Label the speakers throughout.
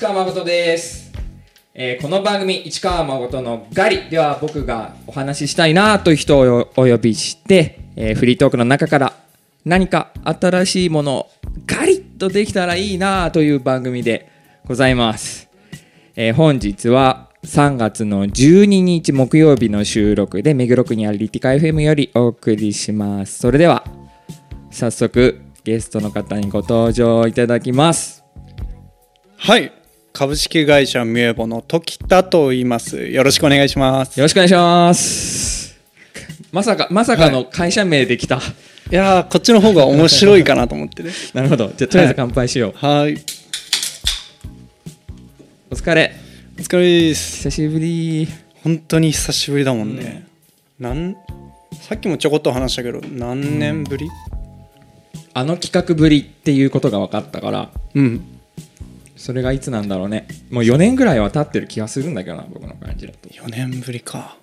Speaker 1: 市川誠です、えーこの番組市川誠のガリ。では僕がお話ししたいなという人をお呼びして、えーフリートークの中から何か新しいものをガリッとできたらいいなという番組でございます、えー本日は3月の12日木曜日の収録で目黒区にあるリティカ FM よりお送りします。それでは早速ゲストの方にご登場いただきます。
Speaker 2: はい。株式会社ミュエボの時田と言います。よろしくお願いします。
Speaker 1: よろしくお願いします。まさか、まさかの会社名できた。
Speaker 2: いやーこっちの方が面白いかなと思ってね。
Speaker 1: なるほど。じゃあ、とりあえず乾杯しよう。
Speaker 2: はい。
Speaker 1: お疲れ。
Speaker 2: お疲れです。
Speaker 1: 久しぶり。
Speaker 2: 本当に久しぶりだもんね、なんさっきもちょこっと話したけど何年ぶり？
Speaker 1: あの企画ぶりっていうことが分かったから、
Speaker 2: うん
Speaker 1: それがいつなんだろうね。もう4年ぐらいは経ってる気がするんだけどな、僕の感じだと。
Speaker 2: 4年ぶりか、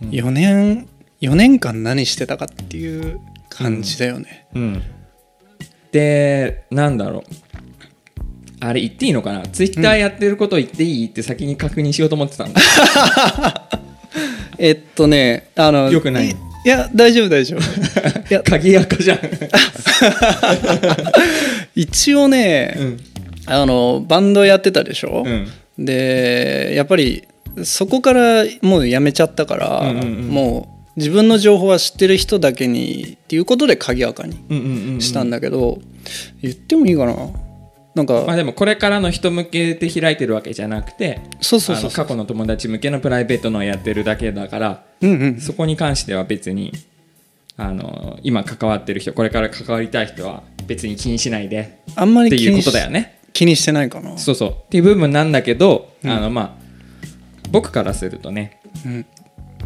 Speaker 2: 4年4年間何してたかっていう感じだよね、
Speaker 1: うん。で、なんだろう。あれ言っていいのかな？ツイッターやってること言っていい？って先に確認しようと思ってたんだ。
Speaker 2: えっとねあの
Speaker 1: よくない
Speaker 2: いや大丈夫大丈夫いや
Speaker 1: 鍵垢じゃん。
Speaker 2: 一応ね、
Speaker 1: うん。
Speaker 2: あのバンドやってたでしょ、
Speaker 1: うん。
Speaker 2: でやっぱりそこからもうやめちゃったから、
Speaker 1: うんうんうん。
Speaker 2: もう自分の情報は知ってる人だけにっていうことで鍵垢に
Speaker 1: うんうんうんうん。
Speaker 2: したんだけど、言ってもいいかな？なんか、
Speaker 1: まあでもこれからの人向けで開いてるわけじゃなくて
Speaker 2: そうそう
Speaker 1: 過去の友達向けのプライベートのをやってるだけだから
Speaker 2: うんうん
Speaker 1: そこに関しては別にあの今関わってる人これから関わりたい人は別に気にしないで。
Speaker 2: あんま
Speaker 1: っていうことだよね
Speaker 2: 気にしてないかな。
Speaker 1: そうそう。っていう部分なんだけど、
Speaker 2: うん。
Speaker 1: あのまあ僕からするとね、
Speaker 2: うん。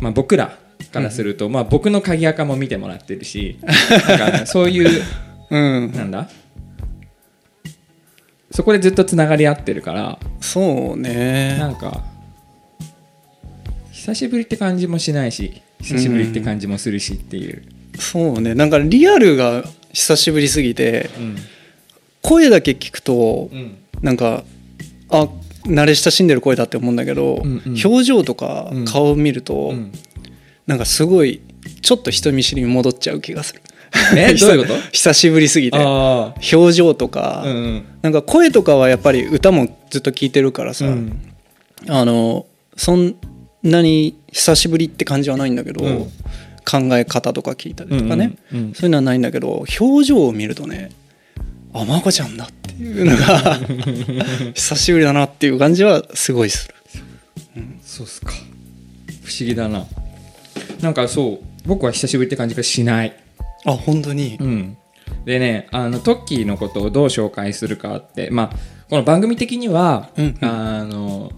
Speaker 1: まあ、僕らからすると、まあ、僕の鍵垢も見てもらってるし なんかねそういう
Speaker 2: うん。
Speaker 1: なんだ？そこでずっとつながり合ってるから
Speaker 2: そうね。
Speaker 1: なんか久しぶりって感じもしないし久しぶりって感じもするしっていう、
Speaker 2: そうね。なんかリアルが久しぶりすぎて
Speaker 1: うん
Speaker 2: 声だけ聞くと
Speaker 1: うん。
Speaker 2: なんかあ慣れ親しんでる声だって思うんだけど、
Speaker 1: うんうん。
Speaker 2: 表情とか
Speaker 1: うん。
Speaker 2: 顔を見ると、
Speaker 1: うん。
Speaker 2: なんかすごいちょっと人見知りに戻っちゃう気がする。
Speaker 1: え？どういうこと？
Speaker 2: 久しぶりすぎて。
Speaker 1: あ
Speaker 2: 表情とか、
Speaker 1: あうんうん。
Speaker 2: なんか声とかはやっぱり歌もずっと聞いてるからさ、
Speaker 1: うん。
Speaker 2: あのそんなに久しぶりって感じはないんだけど、
Speaker 1: うん。
Speaker 2: 考え方とか聞いたりとかね、
Speaker 1: うんうんうん。
Speaker 2: そういうのはないんだけど表情を見るとねあまこちゃんだっていうのが 久しぶりだなっていう感じはすごいする。
Speaker 1: そうっすか。不思議だな。なんかそう僕は久しぶりって感じがしない。
Speaker 2: あ本当に？
Speaker 1: うん。でねあのトッキーのことをどう紹介するかってまあこの番組的には、
Speaker 2: うんうん。
Speaker 1: あの、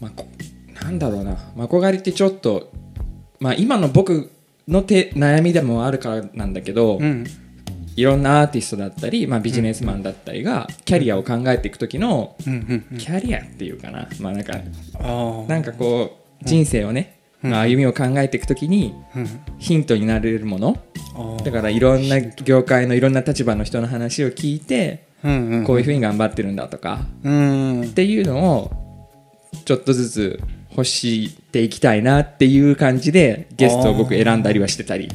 Speaker 1: まあ、こなんだろうな。マコ狩りってちょっと、まあ、今の僕のて悩みでもあるからなんだけど、
Speaker 2: うん
Speaker 1: いろんなアーティストだったり、まあ、ビジネスマンだったりがキャリアを考えていく時の、キャリアっていうかな,、まあ、なんかなんかこう人生をね、
Speaker 2: うん。
Speaker 1: まあ、歩みを考えていく時に
Speaker 2: うん。
Speaker 1: ヒントになれるもの。だからいろんな業界のいろんな立場の人の話を聞いてこういうふうに頑張ってるんだとか
Speaker 2: うん。
Speaker 1: っていうのをちょっとずつ欲していきたいなっていう感じでゲストを僕選んだりはしてたり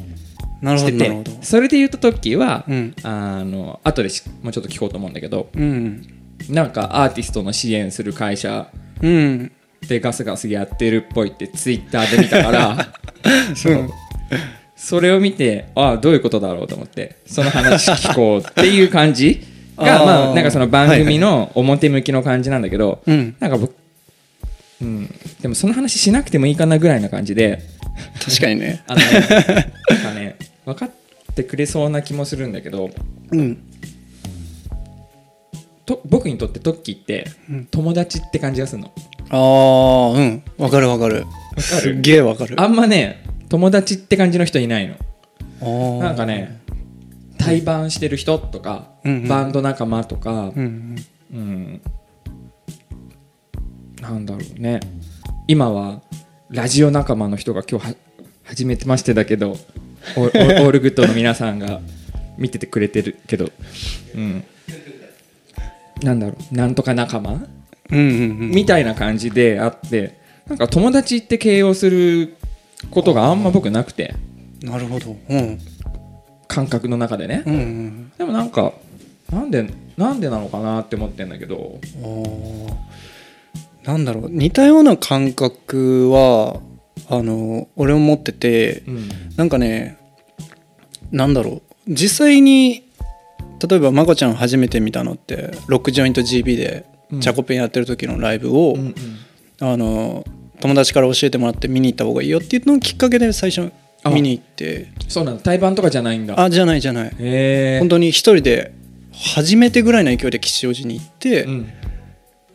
Speaker 1: して
Speaker 2: どなるほど。
Speaker 1: てそれで言うとトッキーは
Speaker 2: うん。
Speaker 1: あの後でしもうちょっと聞こうと思うんだけど
Speaker 2: うん。
Speaker 1: なんかアーティストの支援する会社
Speaker 2: うん。
Speaker 1: でガスガスやってるっぽいってツイッターで見たから そう。それを見てああどういうことだろうと思ってその話聞こうっていう感じが まあなんかその番組の表向きの感じなんだけど、
Speaker 2: うん。
Speaker 1: なんか僕、うん、でもその話しなくてもいいかなぐらいな感じで
Speaker 2: 確かにね。
Speaker 1: あのねなんかね分かってくれそうな気もするんだけど
Speaker 2: うん。
Speaker 1: と僕にとってトッキーって
Speaker 2: うん。
Speaker 1: 友達って感じがするの。
Speaker 2: ああうん。わかるわかる。すっげえわかる。
Speaker 1: あんまね友達って感じの人いないの。なんかね対バンしてる人とか、
Speaker 2: うんうん。
Speaker 1: バンド仲間とか、
Speaker 2: うん
Speaker 1: うん。なんだろうね。今はラジオ仲間の人が今日は初めてましてだけどオールグッドの皆さんが見ててくれてるけど、うん、なんだろう。なんとか仲間？
Speaker 2: うんうんうん。
Speaker 1: みたいな感じであってなんか友達って形容することがあんま僕なくて。
Speaker 2: なるほど。うん。
Speaker 1: 感覚の中でね。
Speaker 2: うんうん
Speaker 1: でもなんかなんでなんでなのかなって思ってんだけど。
Speaker 2: なんだろう。似たような感覚はあの俺も持ってて
Speaker 1: うん。
Speaker 2: なんかねなんだろう。実際に例えばまこちゃん初めて見たのってロックジョイント GB で
Speaker 1: うん。
Speaker 2: チャコペンやってる時のライブを、
Speaker 1: うんうん。
Speaker 2: あの友達から教えてもらって見に行った方がいいよっていうのをきっかけで最初
Speaker 1: あ。
Speaker 2: 見に行って。
Speaker 1: そうなんだ。対バンとかじゃないんだ。
Speaker 2: あじゃないじゃない。本当に一人で初めてぐらいの勢いで吉祥寺に行って、
Speaker 1: うん、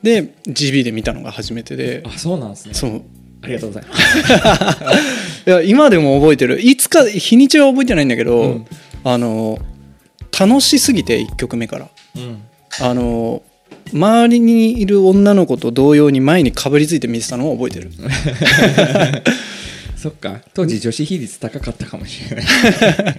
Speaker 2: で GB で見たのが初めてで。
Speaker 1: あそうなんですね。
Speaker 2: そう
Speaker 1: ありがとうございます。
Speaker 2: いや今でも覚えてる。いつか日にちは覚えてないんだけど、
Speaker 1: うん。
Speaker 2: あの楽しすぎて1曲目から。
Speaker 1: うん。
Speaker 2: あの周りにいる女の子と同様に前にかぶりついて見てたのを覚えてる。
Speaker 1: そっか。当時女子比率高かったかもしれない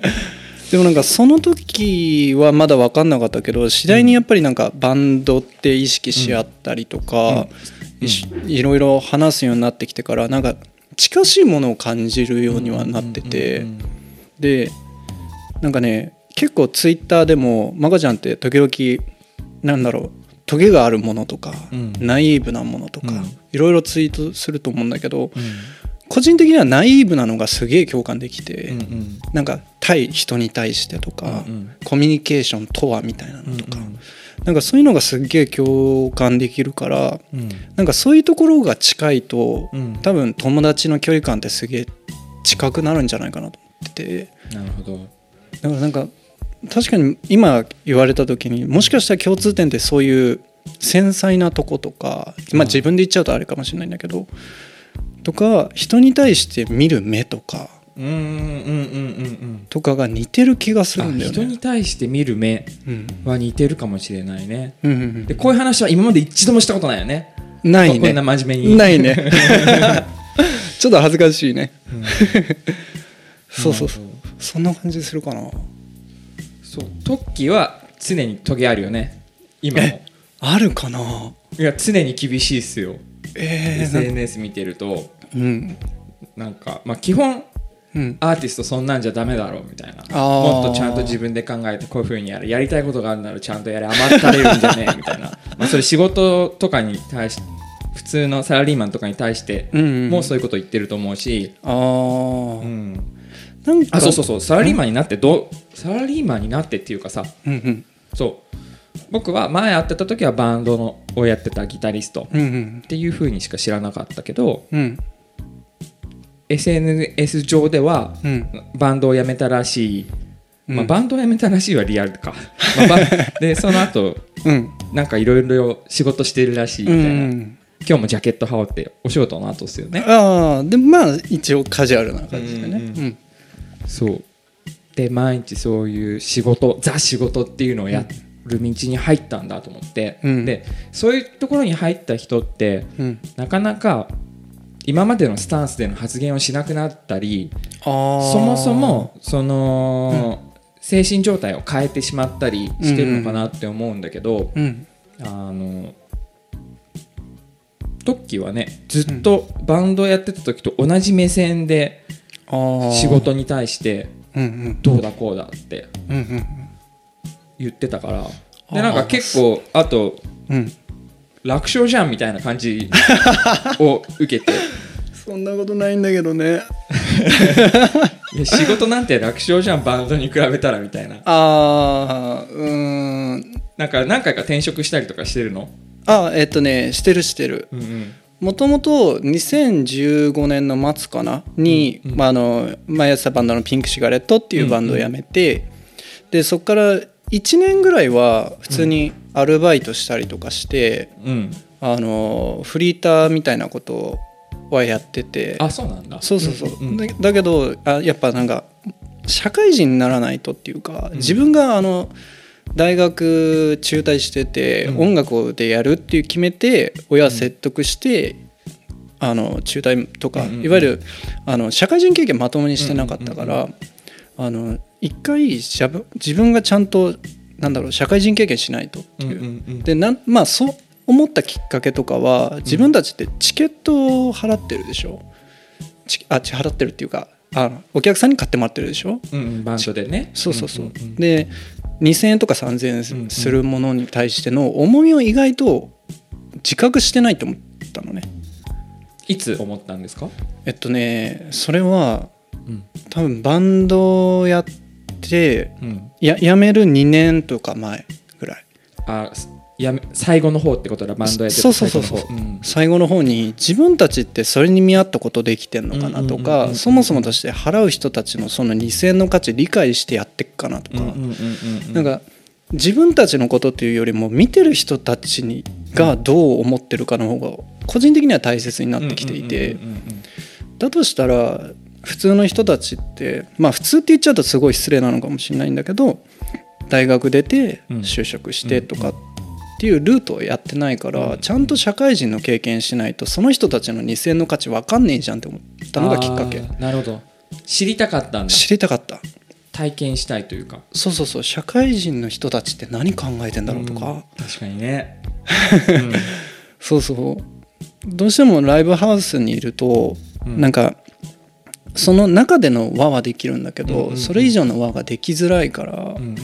Speaker 2: でもなんかその時はまだ分かんなかったけど次第にやっぱりなんかバンドって意識し合ったりとか、いろいろ話すようになってきてからなんか近しいものを感じるようにはなってて、
Speaker 1: うん
Speaker 2: でなんかね結構ツイッターでもまかちゃんって時々なんだろうトゲがあるものとか、
Speaker 1: うん。
Speaker 2: ナイーブなものとか、
Speaker 1: うん。
Speaker 2: いろいろツイートすると思うんだけど、
Speaker 1: うん。
Speaker 2: 個人的にはナイーブなのがすげえ共感できて、
Speaker 1: うんうん。
Speaker 2: なんか対人に対してとか、
Speaker 1: うんうん。
Speaker 2: コミュニケーションとはみたいなのとか、
Speaker 1: うん
Speaker 2: なんかそういうのがすっげえ共感できるから
Speaker 1: うん。
Speaker 2: なんかそういうところが近いと、
Speaker 1: うん。
Speaker 2: 多分友達の距離感ってすげえ近くなるんじゃないかなと思ってて。
Speaker 1: なるほど。
Speaker 2: だからなんか確かに今言われた時にもしかしたら共通点ってそういう繊細なとことか、まあ、自分で言っちゃうとあれかもしれないんだけどとか人に対して見る目とか
Speaker 1: うんうんうんうんうん
Speaker 2: とかが似てる気がす
Speaker 1: あ
Speaker 2: るんだよね。
Speaker 1: 人に対して見る目
Speaker 2: うん。
Speaker 1: は似てるかもしれないね。
Speaker 2: うんうん
Speaker 1: でこういう話は今まで一度もしたことないよね。
Speaker 2: うんない
Speaker 1: こんな
Speaker 2: ね。
Speaker 1: 真面目に。
Speaker 2: ないね。ちょっと恥ずかしいね。そうそうそう。そんな感じするかな。
Speaker 1: そう。トッキーは常にトゲあるよね。今も。
Speaker 2: えあるかな。い
Speaker 1: や常に厳しいっすよ。
Speaker 2: えー、
Speaker 1: SNS 見てると。
Speaker 2: うん。
Speaker 1: なんかまあ基本
Speaker 2: うん。
Speaker 1: アーティストそんなんじゃダメだろうみたいな。もっとちゃんと自分で考えてこういうふうにやるやりたいことがあるならちゃんとやれ余ったれるんじゃねえみたいな。まあそれ仕事とかに対し普通のサラリーマンとかに対して
Speaker 2: うんうん
Speaker 1: もうそういうこと言ってると思うし、
Speaker 2: ああ、
Speaker 1: うん、
Speaker 2: なん。か
Speaker 1: あそうそうそう。サラリーマンになってどうサラリーマンになってっていうかさ。
Speaker 2: うんうん。
Speaker 1: そう。僕は前会ってた時はバンドのをやってたギタリスト
Speaker 2: うんうん
Speaker 1: っていうふうにしか知らなかったけど
Speaker 2: うん
Speaker 1: SNS 上では
Speaker 2: うん。
Speaker 1: バンドを辞めたらしい、まあ、
Speaker 2: うん
Speaker 1: バンドを辞めたらしいはリアルか、まあ でその後
Speaker 2: うん。
Speaker 1: なんかいろいろ仕事してるらしいみ
Speaker 2: う
Speaker 1: たいな、
Speaker 2: ん
Speaker 1: 今日もジャケット羽織ってお仕事の後ですよね。
Speaker 2: ああでもまあ一応カジュアルな感じでね。
Speaker 1: うんそう。で毎日そういう仕事ザ仕事っていうのをやる道に入ったんだと思って、
Speaker 2: うん。
Speaker 1: でそういうところに入った人って
Speaker 2: うん。
Speaker 1: なかなか今までのスタンスでの発言をしなくなったりそもそもその、精神状態を変えてしまったりしてるのかなって思うんだけど、
Speaker 2: うん。
Speaker 1: あのトッキーはねずっとバンドやってた時と同じ目線で仕事に対して
Speaker 2: うんうん
Speaker 1: どうだこうだって
Speaker 2: うんうん
Speaker 1: 言ってたから。でなんか結構あと
Speaker 2: うん
Speaker 1: 楽勝じゃんみたいな感じ を受けて。
Speaker 2: そんなことないんだけどね。
Speaker 1: 仕事なんて楽勝じゃんバンドに比べたらみたいな。
Speaker 2: ああうーん。
Speaker 1: なんか何回か転職したりとかしてるの？
Speaker 2: あえっとねしてるしてる。
Speaker 1: うんうん。
Speaker 2: もともと2015年の末かな？に、
Speaker 1: うんうん。
Speaker 2: まあ、あの前やってたバンドのピンクシガレットっていうバンドを辞めて、でそこから1年ぐらいは普通にアルバイトしたりとかして、
Speaker 1: うん。
Speaker 2: あのフリーターみたいなことはやってて。
Speaker 1: あそうなんだ。
Speaker 2: そうそうそう、
Speaker 1: んん。
Speaker 2: だだけどあやっぱなんか社会人にならないとっていうか、
Speaker 1: うん。
Speaker 2: 自分があの大学中退してて、
Speaker 1: うん。
Speaker 2: 音楽でやるっていう決めて親説得して、あの中退とか、いわゆるあの社会人経験まともにしてなかったから、あの一回しゃぶ自分がちゃんとなんだろう社会人経験しないとっていう。
Speaker 1: うんうんうん。
Speaker 2: でなんまあそう思ったきっかけとかは自分たちってチケットを払ってるでしょ？チあち払ってるっていうかあお客さんに買ってもらってるでしょ？
Speaker 1: うんうんバンドでね。
Speaker 2: そうそうそう,、
Speaker 1: んんん。
Speaker 2: で2,000円とか3,000円するものに対しての重みを意外と自覚してないと思ったのね。
Speaker 1: いつ思ったんですか？
Speaker 2: えっとねそれは
Speaker 1: うん
Speaker 2: 多分バンドやって
Speaker 1: うん。
Speaker 2: ややめる2年とか前ぐらい。
Speaker 1: あすやめ最後の方ってことだバンドやって
Speaker 2: そうそうそうそう。
Speaker 1: 最後の方。ん。
Speaker 2: 最後の方に自分たちってそれに見合ったことできてんのかなとかそもそもとして払う人たちのその2,000円の価値理解してやってっかなとか。なんか自分たちのことっていうよりも見てる人たちにがどう思ってるかの方が個人的には大切になってきていて。だとしたら普通の人たちってまあ普通って言っちゃうとすごい失礼なのかもしれないんだけど大学出て
Speaker 1: うん。
Speaker 2: 就職してとかっていうルートをやってないからちゃんと社会人の経験しないとその人たちの2,000の価値分かんねえじゃんって思ったのがきっかけ。
Speaker 1: なるほど。知りたかったんだ。
Speaker 2: 知りたかった。
Speaker 1: 体験したいというか。
Speaker 2: そうそうそう。社会人の人たちって何考えてんだろうとか、
Speaker 1: うん。確かにね。
Speaker 2: そうそう。どうしてもライブハウスにいると、
Speaker 1: うん。
Speaker 2: なんかその中での輪はできるんだけど、
Speaker 1: うんうんうん。
Speaker 2: それ以上の輪ができづらいから、
Speaker 1: うんうん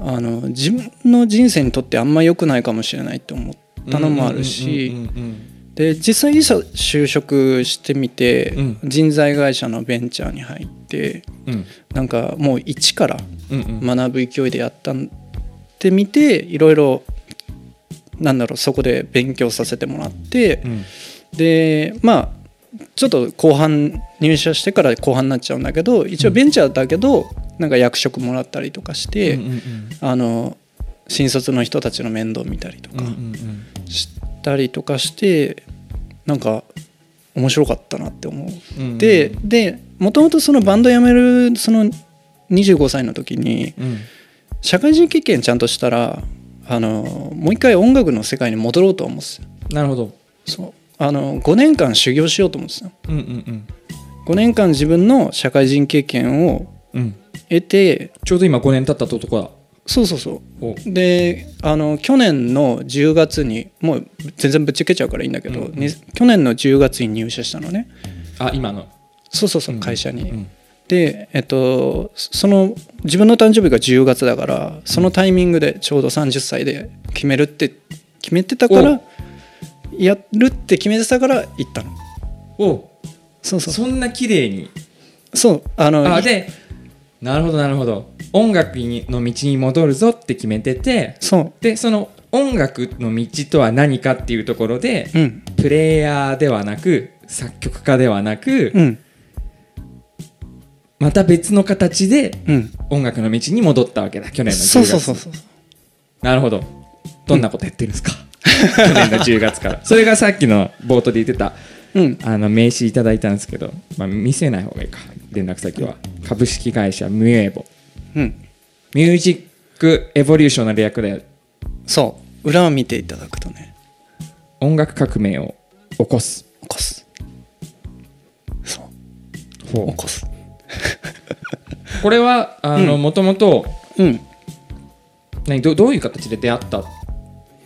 Speaker 1: うん。
Speaker 2: あの自分の人生にとってあんま良くないかもしれないって思ったのもあるし、で実際いざ就職してみて、
Speaker 1: うん。
Speaker 2: 人材会社のベンチャーに入って
Speaker 1: うん。うん
Speaker 2: なんかもう一から学ぶ勢いでやったってみていろいろなんだろうそこで勉強させてもらって、
Speaker 1: うん。
Speaker 2: でまあちょっと後半入社してから後半になっちゃうんだけど一応ベンチャーだけど、なんか役職もらったりとかして、
Speaker 1: うんうん
Speaker 2: あの新卒の人たちの面倒見たりとか
Speaker 1: うんうんうん。
Speaker 2: したりとかして、なんか面白かったなって思う。
Speaker 1: うん
Speaker 2: ででもともとそのバンド辞めるその25歳の時に
Speaker 1: うん。
Speaker 2: 社会人経験ちゃんとしたらあのもう一回音楽の世界に戻ろうとは思うんですよ。
Speaker 1: なるほど。
Speaker 2: そうあの5年間修行しようと思うんですよ。
Speaker 1: うんうん。
Speaker 2: 5年間自分の社会人経験を
Speaker 1: うん。うん
Speaker 2: 得て
Speaker 1: ちょうど今5年経ったとこだ
Speaker 2: そうそうそう。
Speaker 1: お。
Speaker 2: であの去年の10月にもう全然ぶっちゃけちゃうからいいんだけど、
Speaker 1: うんうん
Speaker 2: に去年の10月に入社したのね。
Speaker 1: あ今の。
Speaker 2: そうそうそう
Speaker 1: うん。
Speaker 2: 会社に、
Speaker 1: うん。
Speaker 2: でえっとその自分の誕生日が10月だからそのタイミングでちょうど30歳で決めるって決めてたからやるって決めてたから行ったの。
Speaker 1: お
Speaker 2: そうそう。
Speaker 1: そんな綺麗に。
Speaker 2: そう。あのい
Speaker 1: あでなるほどなるほど。音楽にの道に戻るぞって決めてて
Speaker 2: そ
Speaker 1: でその音楽の道とは何かっていうところで
Speaker 2: ううん。
Speaker 1: プレイヤーではなく作曲家ではなく
Speaker 2: うん。
Speaker 1: また別の形で
Speaker 2: うん。
Speaker 1: 音楽の道に戻ったわけだ去年の10月
Speaker 2: そうそうそうそう。
Speaker 1: なるほど。どんなことやってるんですか、去年の10月から。それがさっきの冒頭で言ってた。
Speaker 2: うん。
Speaker 1: あの名刺いただいたんですけど、まあ、見せない方がいいか。連絡先は。株式会社ミュエボ。
Speaker 2: うん。
Speaker 1: ミュージックエボリューションの略で
Speaker 2: そう。裏を見ていただくとね。
Speaker 1: 音楽革命を起こす。
Speaker 2: 起こす。そう。
Speaker 1: ほ
Speaker 2: 起こす。
Speaker 1: う これはあの
Speaker 2: うん。
Speaker 1: もともと
Speaker 2: うん。
Speaker 1: 何どどういう形で出会った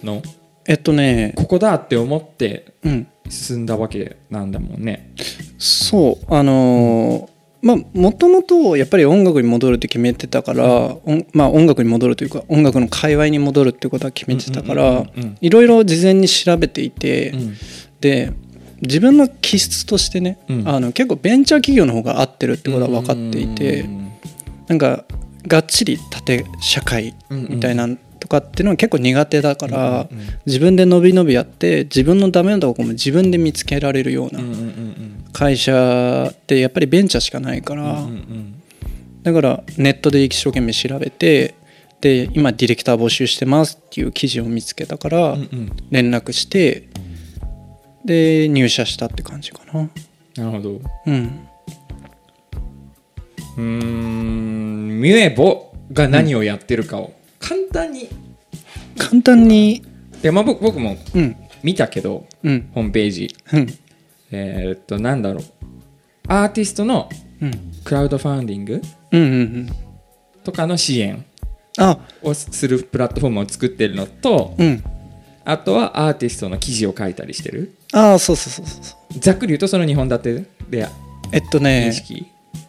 Speaker 1: の？
Speaker 2: えっとね
Speaker 1: ここだって思って
Speaker 2: うん。
Speaker 1: 進んだわけなんだもんね。
Speaker 2: そうあのーまあもともとやっぱり音楽に戻るって決めてたから、まあ、音楽に戻るというか音楽の界隈に戻るってことは決めてたか
Speaker 1: うんうん
Speaker 2: ら
Speaker 1: うんうん。
Speaker 2: いろいろ事前に調べていて、
Speaker 1: うん。
Speaker 2: で自分の気質としてね、
Speaker 1: うん。
Speaker 2: あの結構ベンチャー企業の方が合ってるってことは分かっていて、
Speaker 1: うん。
Speaker 2: なんかがっちり縦社会みたいなとかっていうのは結構苦手だから、自分で伸び伸びやって自分のダメなところも自分で見つけられるような会社ってやっぱりベンチャーしかないから、だからネットで一生懸命調べてで今ディレクター募集してますっていう記事を見つけたから連絡してで入社したって感じかな。
Speaker 1: なるほど。
Speaker 2: うん。
Speaker 1: うーんミュエボが何をやってるかを。簡単に、
Speaker 2: 簡単に。
Speaker 1: でまあ、僕僕も
Speaker 2: うん。
Speaker 1: 見たけど
Speaker 2: うん。
Speaker 1: ホームページ。
Speaker 2: うん。
Speaker 1: えーっとなんだろう。アーティストの
Speaker 2: うん。
Speaker 1: クラウドファンディング
Speaker 2: うんうんうん。
Speaker 1: とかの支援
Speaker 2: あ。
Speaker 1: をするプラットフォームを作ってるのと
Speaker 2: うん。
Speaker 1: あとはアーティストの記事を書いたりしてる。
Speaker 2: ああそうそうそうそうそう。
Speaker 1: ざっくり言うとその2本立てで
Speaker 2: えっと
Speaker 1: 認
Speaker 2: ね
Speaker 1: 識、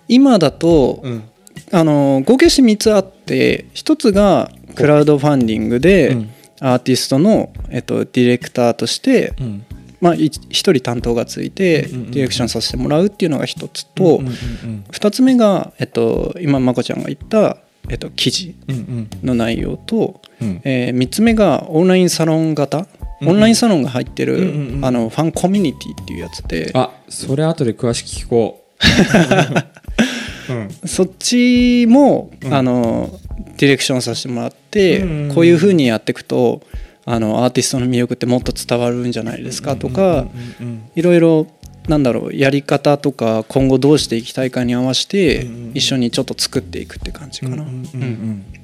Speaker 2: 今だと、
Speaker 1: うん
Speaker 2: あの合計して3つあって1つがクラウドファンディングで、
Speaker 1: うん。
Speaker 2: アーティストの、えっと、ディレクターとして、
Speaker 1: うん。
Speaker 2: まあ、い一人担当がついてデ
Speaker 1: うんうんうん。
Speaker 2: ィレクションさせてもらうっていうのが一つと、
Speaker 1: うんうん
Speaker 2: 二つ目が、えっと、今まこちゃんが言った、えっと、記事
Speaker 1: うんうん。
Speaker 2: の内容と、
Speaker 1: うん。
Speaker 2: えー三つ目がオンラインサロン型。
Speaker 1: うん
Speaker 2: オンラインサロンが入ってる、
Speaker 1: うんうんうん
Speaker 2: あのファンコミュニティっていうやつで。
Speaker 1: あそれ後で詳しく聞こう、うん、
Speaker 2: そっちも、
Speaker 1: うん。
Speaker 2: あのディレクションさせてもらって、
Speaker 1: うんうんうん。
Speaker 2: こういう風にやっていくとあのアーティストの魅力ってもっと伝わるんじゃないですかとか、
Speaker 1: うんうん
Speaker 2: いろいろなんだろうやり方とか今後どうしていきたいかに合わせて
Speaker 1: うんうんうん。
Speaker 2: 一緒にちょっと作っていくって感じかな。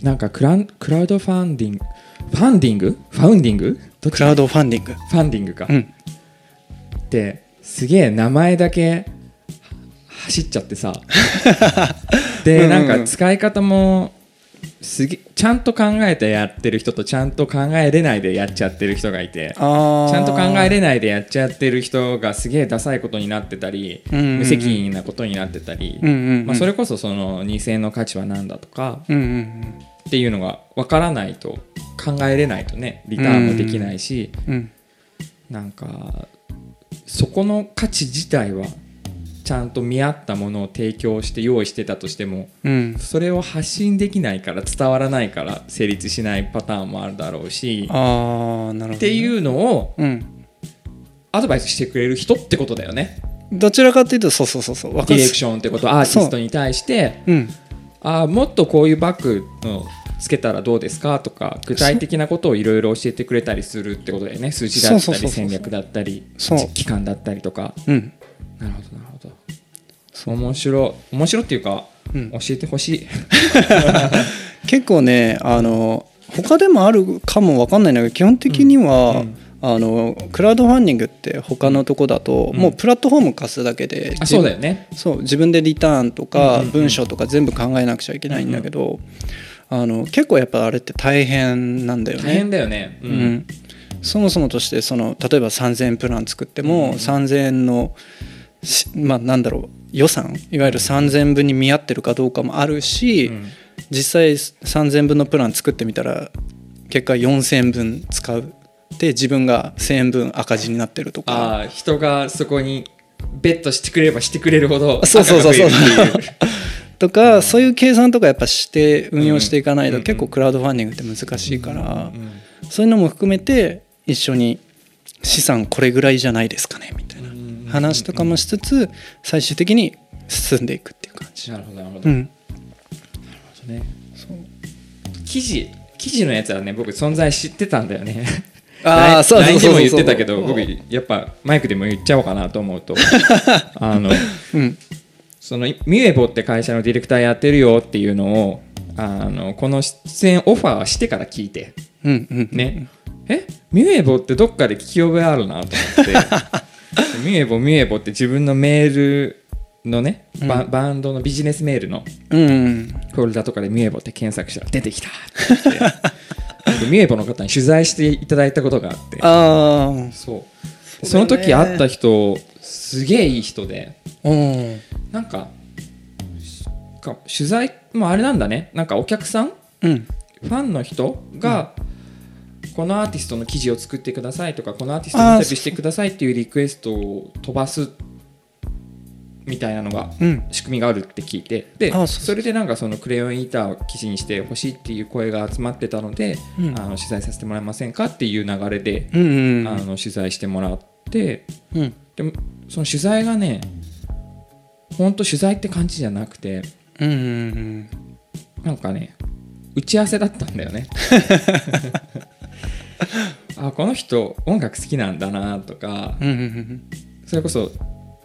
Speaker 1: なんかクランクラウドファンディング？ファンディング？ファウンディング？どっち
Speaker 2: クラウドファンディング、
Speaker 1: ファンディングか、
Speaker 2: うん、
Speaker 1: ってすげえ名前だけ走っちゃってさ。で
Speaker 2: うんうん
Speaker 1: なんか使い方もすげちゃんと考えてやってる人とちゃんと考えれないでやっちゃってる人がいて。ちゃんと考えれないでやっちゃってる人がすげえダサいことになってたり、
Speaker 2: うんうんうん。
Speaker 1: 無責任なことになってたり、
Speaker 2: うんうんうん。
Speaker 1: まあ、それこそその2000円の価値は何だとか
Speaker 2: うんうん
Speaker 1: っていうのが分からないと考えれないとねリターンもできないし、
Speaker 2: うん。うん。
Speaker 1: なんかそこの価値自体はちゃんと見合ったものを提供して用意してたとしても
Speaker 2: うん。
Speaker 1: それを発信できないから伝わらないから成立しないパターンもあるだろうし
Speaker 2: ああなるほどね、
Speaker 1: っていうのを
Speaker 2: うん。
Speaker 1: アドバイスしてくれる人ってことだよね。
Speaker 2: どちらかというとそうそうそうそう。
Speaker 1: ディレクションってことアーティストに対して
Speaker 2: う。ん。
Speaker 1: あーもっとこういうバッグのつけたらどうですかとか具体的なことをいろいろ教えてくれたりするってことだよね。数字だったり戦略だったり期間だったりとか。
Speaker 2: うん。
Speaker 1: なるほどなるほど面白い。面白いっていうか、
Speaker 2: うん。
Speaker 1: 教えてほしい。
Speaker 2: 結構ねあの他でもあるかも分かんないんだけど基本的には、
Speaker 1: うんうん。
Speaker 2: あのクラウドファンディングって他のとこだと、
Speaker 1: うん。
Speaker 2: もうプラットフォーム貸すだけで
Speaker 1: あそうだよね。
Speaker 2: そう自分でリターンと
Speaker 1: うん
Speaker 2: か文章とか全部考えなくちゃいけないんだけど、あの結構やっぱあれって大変なんだよね。
Speaker 1: 大変だよね。う
Speaker 2: うん。そもそもとしてその例えば3,000円プラン作っても、
Speaker 1: うん
Speaker 2: 3,000円のしまあなんだろう予算いわゆる3,000円分に見合ってるかどうかもあるし、
Speaker 1: うん。
Speaker 2: 実際3,000円分のプラン作ってみたら結果4,000円分使うで自分が1,000円分赤字になってるとか。
Speaker 1: ああ人がそこにベットしてくれればしてくれるほど
Speaker 2: そうそうそうそう。
Speaker 1: 赤が増えるっていう。
Speaker 2: とかそういう計算とかやっぱして運用していかない
Speaker 1: うん。
Speaker 2: と結構クラウドファンディングって難しいから
Speaker 1: うん。うん。
Speaker 2: そういうのも含めて一緒に資産これぐらいじゃないですかねみたいな。
Speaker 1: うん
Speaker 2: 話とかもしつつ最終的に進んでいくっていう感じ。
Speaker 1: なるほどなるほど、
Speaker 2: うん。
Speaker 1: ね。記事記事のやつはね僕存在知ってたんだよね。
Speaker 2: ああそうそうそうそう。
Speaker 1: 言ってたけど僕やっぱマイクでも言っちゃおうかなと思うと。あの
Speaker 2: うん。
Speaker 1: そのミュエボって会社のディレクターやってるよっていうのをあのこの出演オファーしてから聞いて。
Speaker 2: うんうん
Speaker 1: ね、え？ミュエボってどっかで聞き覚えあるなと思って ミュエボミュエボって自分のメールのねバ,、
Speaker 2: うん。
Speaker 1: バンドのビジネスメールの
Speaker 2: うん
Speaker 1: フォルダとかでミュエボって検索したら出てきたって。言って僕ミュエボの方に取材していただいたことがあって。
Speaker 2: ああ
Speaker 1: そう。その時会った人すげえいい人で。
Speaker 2: うん。
Speaker 1: なんかか取材もあれなんだね。なんかお客さん
Speaker 2: うん。
Speaker 1: ファンの人が、このアーティストの記事を作ってくださいとかこのアーティストにインタビューしてくださいっていうリクエストを飛ばすみたいなのが
Speaker 2: うん。
Speaker 1: 仕組みがあるって聞いてで
Speaker 2: あそ
Speaker 1: れでなんかそのクレヨンイーターを記事にしてほしいっていう声が集まってたので、
Speaker 2: うん。
Speaker 1: あの取材させてもらえませんかっていう流れで、
Speaker 2: うんうん
Speaker 1: あの取材してもらって
Speaker 2: うん。
Speaker 1: でもその取材がね本当取材って感じじゃなくて
Speaker 2: うんうん。
Speaker 1: なんかね打ち合わせだったんだよね あこの人音楽好きなんだなとか
Speaker 2: うんうん
Speaker 1: それこそ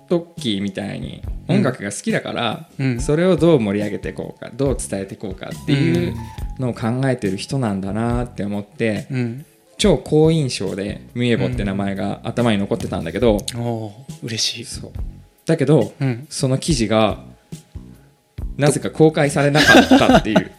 Speaker 1: トッキーみたいに音楽が好きだから、
Speaker 2: うん。
Speaker 1: それをどう盛り上げていこうかどう伝えていこうかっていうのを考えてる人なんだなって思って
Speaker 2: うん。
Speaker 1: 超好印象でミエボって名前が頭に残ってたんだけど、
Speaker 2: おお嬉しい。
Speaker 1: そう。だけど
Speaker 2: うん。
Speaker 1: その記事がなぜか公開されなかったっていう。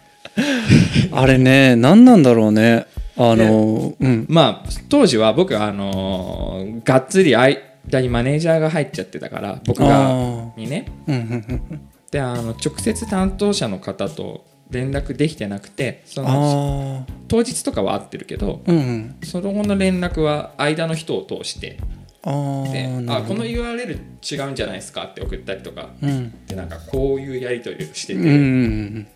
Speaker 2: あれね何なんだろうねあのうん。
Speaker 1: まあ当時は僕はあのーがっつり間にマネージャーが入っちゃってたから僕
Speaker 2: あ
Speaker 1: が
Speaker 2: ー。
Speaker 1: にね。
Speaker 2: うんうんうん
Speaker 1: であの直接担当者の方と連絡できてなくてその当日とかは会ってるけど
Speaker 2: うんうん。
Speaker 1: その後の連絡は間の人を通して。
Speaker 2: あ
Speaker 1: あこの URL 違うんじゃないですかって送ったりとか
Speaker 2: うん。
Speaker 1: でなんかこういうやり取りをしてて、
Speaker 2: うんうん。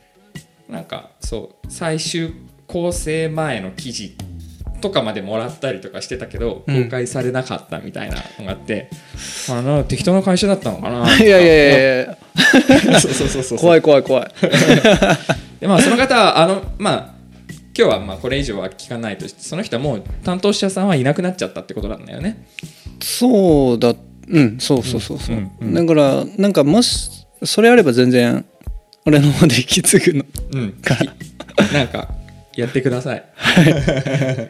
Speaker 1: なんかそう最終構成前の記事とかまでもらったりとかしてたけど
Speaker 2: うん。
Speaker 1: 公開されなかったみたいなのがあって、あの適当な会社だったのかな
Speaker 2: いやいやいやいや。
Speaker 1: そうそうそうそう
Speaker 2: 怖い怖い怖い。
Speaker 1: でまあその方はあのまあ今日はまあこれ以上は聞かないとしてその人はもう担当者さんはいなくなっちゃったってことなんだよね。
Speaker 2: そうだうんそうそうそうそう、
Speaker 1: うんうん
Speaker 2: だからなんかもしそれあれば全然俺の方で引き継ぐの。
Speaker 1: うん。なんかやってください。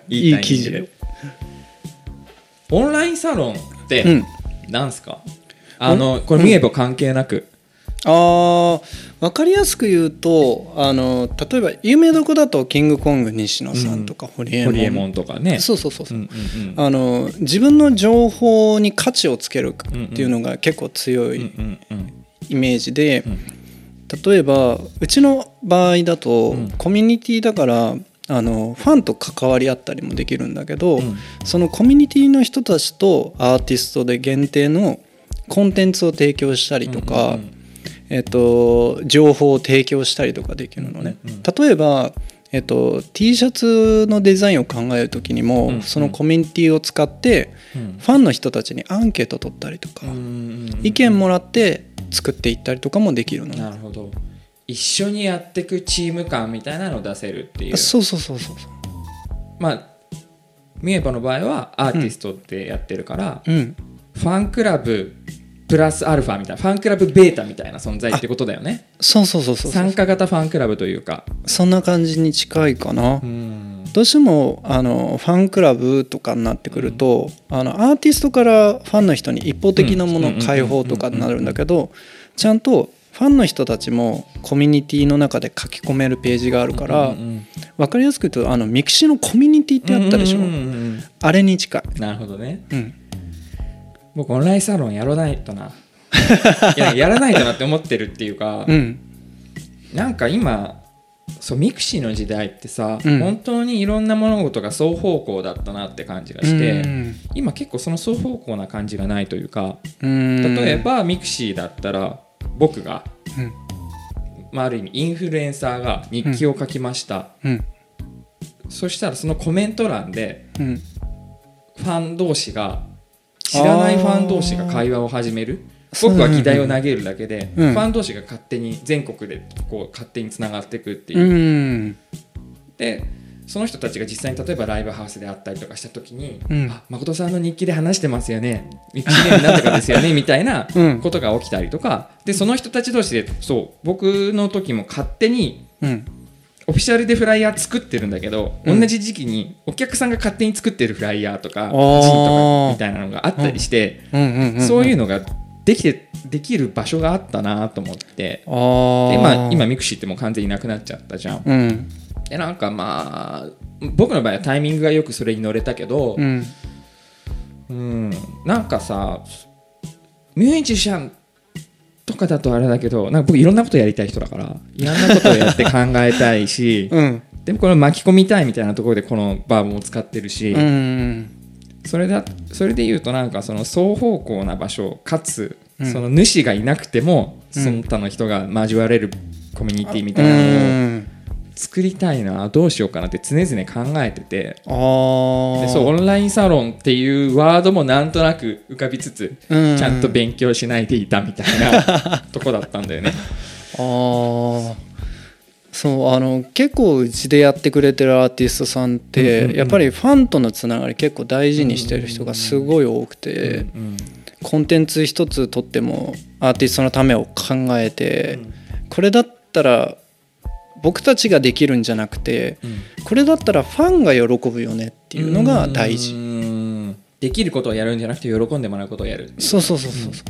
Speaker 2: い。い
Speaker 1: タイミング
Speaker 2: 記事で
Speaker 1: オンラインサロンって
Speaker 2: うん。
Speaker 1: なんすか、あのこれ見えば関係なく、
Speaker 2: あー分かりやすく言うとあの例えば有名どこだとキングコング西野さんとか、ホリエモン
Speaker 1: ホリエモンとかね。
Speaker 2: そうそうそうそう、
Speaker 1: うんうんうん。
Speaker 2: あの自分の情報に価値をつけるっていうのが結構強
Speaker 1: うんう
Speaker 2: い
Speaker 1: んうん。
Speaker 2: イメージで、
Speaker 1: うん
Speaker 2: 例えばうちの場合だと、
Speaker 1: うん。
Speaker 2: コミュニティだからあのファンと関わり合ったりもできるんだけど、
Speaker 1: うん。
Speaker 2: そのコミュニティの人たちとアーティストで限定のコンテンツを提供したりとか、
Speaker 1: うん
Speaker 2: えっと、情報を提供したりとかできるのね。
Speaker 1: うんうん。
Speaker 2: 例えばえっと、T シャツのデザインを考える時にも、
Speaker 1: うんうん。
Speaker 2: そのコミュニティを使って
Speaker 1: うん。
Speaker 2: ファンの人たちにアンケート取ったりとか、
Speaker 1: うんうん
Speaker 2: 意見もらって作っていったりとかもできるの。ね、
Speaker 1: なるほど。一緒にやっていくチーム感みたいなのを出せるっていう。
Speaker 2: そうそうそうそうそう。
Speaker 1: まあミエポの場合はアーティストでやってるから、
Speaker 2: うん。
Speaker 1: ファンクラブプラスアルファみたいなファンクラブベータみたいな存在ってことだよね。
Speaker 2: そうそうそうそうそう。
Speaker 1: 参加型ファンクラブというか。
Speaker 2: そんな感じに近いかな、
Speaker 1: うん。
Speaker 2: どうしてもあのファンクラブとかになってくると、あのアーティストからファンの人に一方的なもの
Speaker 1: うん
Speaker 2: 開放とかになるんだけどちゃんとファンの人たちもコミュニティの中で書き込めるページがあるから、
Speaker 1: うんうん
Speaker 2: 分かりやすく言うとあのミクシーのコミュニティってあったでしょ、
Speaker 1: うんうんうん
Speaker 2: あれに近い、
Speaker 1: うんなるほどね。
Speaker 2: うん、
Speaker 1: 僕オンラインサロンやらないとな。いや やらないとなって思ってるっていうか、
Speaker 2: うん。
Speaker 1: なんか今そうミクシーの時代ってさ、
Speaker 2: うん。
Speaker 1: 本当にいろんな物事が双方向だったなって感じがして、
Speaker 2: うん。
Speaker 1: 今結構その双方向な感じがないというか
Speaker 2: うん。
Speaker 1: 例えばミクシーだったら僕が、
Speaker 2: うん。
Speaker 1: まあ、ある意味インフルエンサーが日記を書きました、
Speaker 2: うん。
Speaker 1: そしたらそのコメント欄で
Speaker 2: うん。
Speaker 1: ファン同士が知らないファン同士が会話を始める。僕は議題を投げるだけで、
Speaker 2: うん。
Speaker 1: ファン同士が勝手に全国でこう勝手につながっていくっていう。
Speaker 2: う、ん。
Speaker 1: でその人たちが実際に例えばライブハウスであったりとかした時に「
Speaker 2: うん。
Speaker 1: あ誠さんの日記で話してますよね。1年なんとかですよね」みたいな
Speaker 2: うん。
Speaker 1: ことが起きたりとか。でその人たち同士でそう僕の時も勝手に
Speaker 2: うん
Speaker 1: オフィシャルでフライヤー作ってるんだけど、
Speaker 2: うん。
Speaker 1: 同じ時期にお客さんが勝手に作ってるフライヤーとか
Speaker 2: ー。
Speaker 1: zine とかみたいなのがあったりして、そういううのができてできる場所があったなと思って。今今ミクシーってもう完全になくなっちゃったじゃん。
Speaker 2: うん。
Speaker 1: でなんかまあ僕の場合はタイミングがよくそれに乗れたけど、
Speaker 2: うん。
Speaker 1: うん、なんかさミュージシャンとかだとあれだけどなんか僕いろんなことやりたい人だからいろんなことをやって考えたいし
Speaker 2: うん。
Speaker 1: でもこれ巻き込みたいみたいなところでこのバーボンを使ってるし、
Speaker 2: うん
Speaker 1: それだそれで言うとなんかその双方向な場所かつ、
Speaker 2: うん。
Speaker 1: その主がいなくても
Speaker 2: うん。
Speaker 1: その他の人が交われるコミュニティみたいな
Speaker 2: う
Speaker 1: のを
Speaker 2: ん
Speaker 1: 作りたいなどうしようかなって常々考えてて。
Speaker 2: あ
Speaker 1: そうオンラインサロンっていうワードもなんとなく浮かびつつ
Speaker 2: うん。
Speaker 1: ちゃんと勉強しないでいたみたいな とこだったんだよね。
Speaker 2: あー。そうあの結構うちでやってくれてるアーティストさんって、
Speaker 1: うんうんうん
Speaker 2: やっぱりファンとのつながり結構大事にしてる人がすごい多くて、
Speaker 1: うん
Speaker 2: コンテンツ一つとってもアーティストのためを考えて、これだったら僕たちができるんじゃなくて
Speaker 1: うん。
Speaker 2: これだったらファンが喜ぶよねっていうのが大事。
Speaker 1: うん。できることをやるんじゃなくて喜んでもらうことをやる。
Speaker 2: そうそうそうそうそ